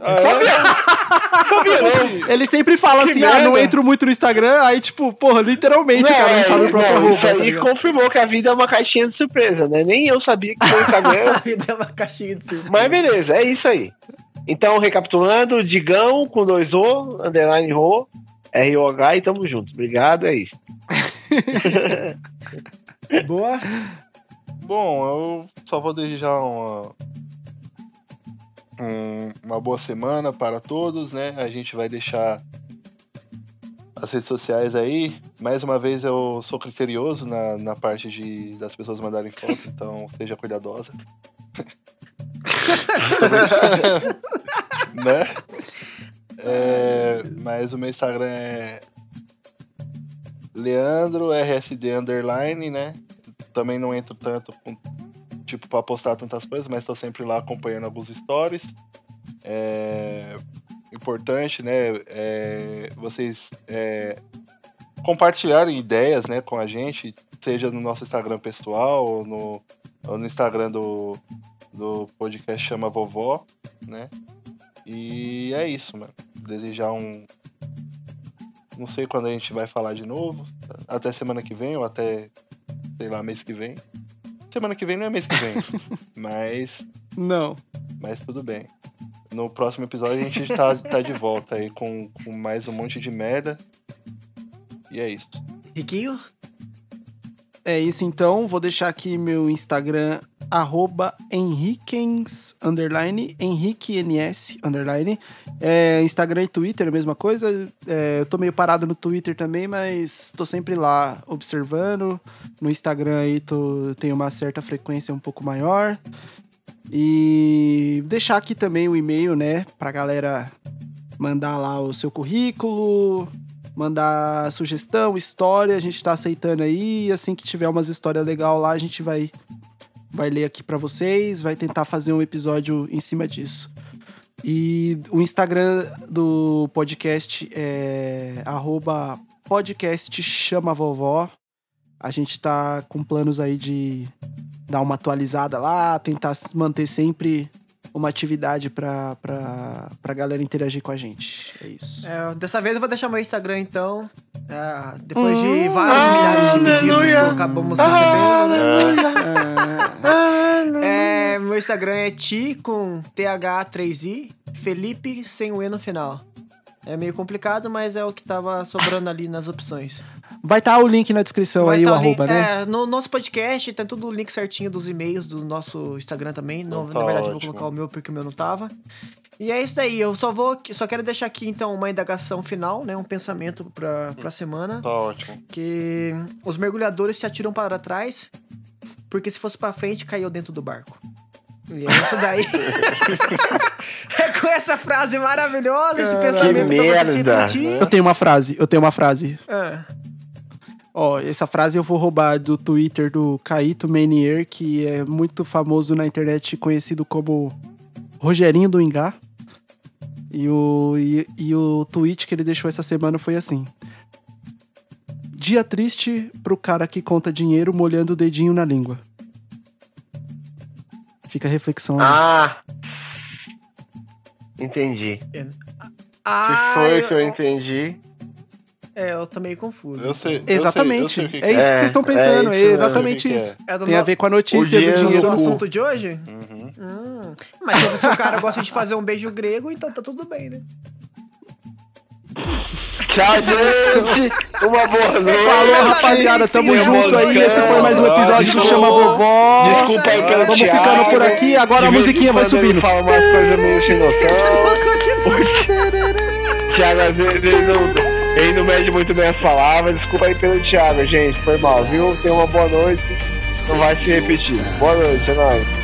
Ah, é? Sabia não? Ele sempre fala Que assim, ah, não merda. entro muito no Instagram, aí tipo, porra, literalmente o cara não sabe o próprio não, roupa. Isso tá aí ligado? confirmou que a vida é uma caixinha de surpresa, né? Nem eu sabia que o Instagram. Me deu uma caixinha de surpresa. Mas beleza, é isso aí. Então, recapitulando, Digão com dois O, underline Ro, R-O-H e tamo junto. Obrigado, é isso. Boa. Bom, eu só vou desejar uma, um- uma boa semana para todos, né? A gente vai deixar as redes sociais aí. Mais uma vez eu sou criterioso na, na parte de das pessoas mandarem foto, então seja cuidadosa. né? É, mas o meu Instagram é Leandro RSD underline, né? Também não entro tanto com, tipo para postar tantas coisas, mas estou sempre lá acompanhando alguns stories. É importante, né? é, vocês é, compartilharem ideias, né, com a gente, seja no nosso Instagram pessoal ou no, ou no Instagram do, do podcast Chama Vovó, né? E é isso, mano. Desejar um. Não sei quando a gente vai falar de novo. Até semana que vem, ou até, sei lá, mês que vem. Semana que vem não é mês que vem. mas, Não. mas tudo bem. No próximo episódio a gente tá, tá de volta aí com, com mais um monte de merda. E é isso. Riquinho? É isso então, vou deixar aqui meu Instagram, arroba Henriquens, underline, HenriqueNS, underline. É, Instagram e Twitter, a mesma coisa. É, eu tô meio parado no Twitter também, mas tô sempre lá observando. No Instagram aí tô, tenho uma certa frequência um pouco maior. E deixar aqui também o e-mail, né, pra galera mandar lá o seu currículo, mandar sugestão, história, a gente tá aceitando aí. Assim que tiver umas histórias legais lá, a gente vai vai ler aqui pra vocês, vai tentar fazer um episódio em cima disso. E o Instagram do podcast é arroba podcast chama vovó. A gente tá com planos aí de dar uma atualizada lá, tentar manter sempre uma atividade pra, pra, pra galera interagir com a gente. É isso. É, dessa vez eu vou deixar meu Instagram então. É, depois de vários milhares de pedidos que acabamos recebendo, né? É, meu Instagram é ti com TH3i, Felipe sem o E no final. É meio complicado, mas é o que tava sobrando ali nas opções. Vai estar o link na descrição Vai aí, o tá ali- arroba, né? É, no nosso podcast tem tudo o link certinho dos e-mails do nosso Instagram também. Não, Então na tá verdade, eu vou ótimo. colocar o meu porque o meu não tava. E é isso daí. Eu só vou. Só quero deixar aqui, então, uma indagação final, né? Um pensamento pra, pra semana. Tá ótimo. Que os mergulhadores se atiram para trás, porque se fosse pra frente, caiu dentro do barco. E é isso daí. é com essa frase maravilhosa, esse pensamento pra você se merda. refletir. Eu tenho uma frase, eu tenho uma frase. Ah, Ó, essa frase eu vou roubar do Twitter do Caíto Menier, que é muito famoso na internet, conhecido como Rogerinho do Ingá. E o, e, e o tweet que ele deixou essa semana foi assim: Dia triste pro cara que conta dinheiro molhando o dedinho na língua. Fica a reflexão aí. Ah! Entendi. Ah, que foi eu- que eu entendi? É, eu tô meio confuso. Eu sei. eu sei- Exatamente. eu sei que que é isso que é. vocês estão É pensando. É, isso mesmo. exatamente isso. É Tem a ver com a notícia O do dinheiro o assunto de hoje? Uhum. Hum, mas se o cara gosta de fazer um beijo grego, então tá tudo bem, né? Tchau, gente! Uma boa noite! Falou, rapaziada. Tamo Sim, junto aí. bacana. Esse foi mais um episódio do Chama Vovó. Desculpa aí pelo Vamos Thiago. ficando por aqui. Agora a musiquinha vai subindo. Fala umas coisas meio sem noção. O Thiago, às vezes, não, ele não mede muito bem as palavras. Desculpa aí pelo Thiago, gente. Foi mal, viu? Tenha uma boa noite. Não vai se repetir. Boa noite, é nóis.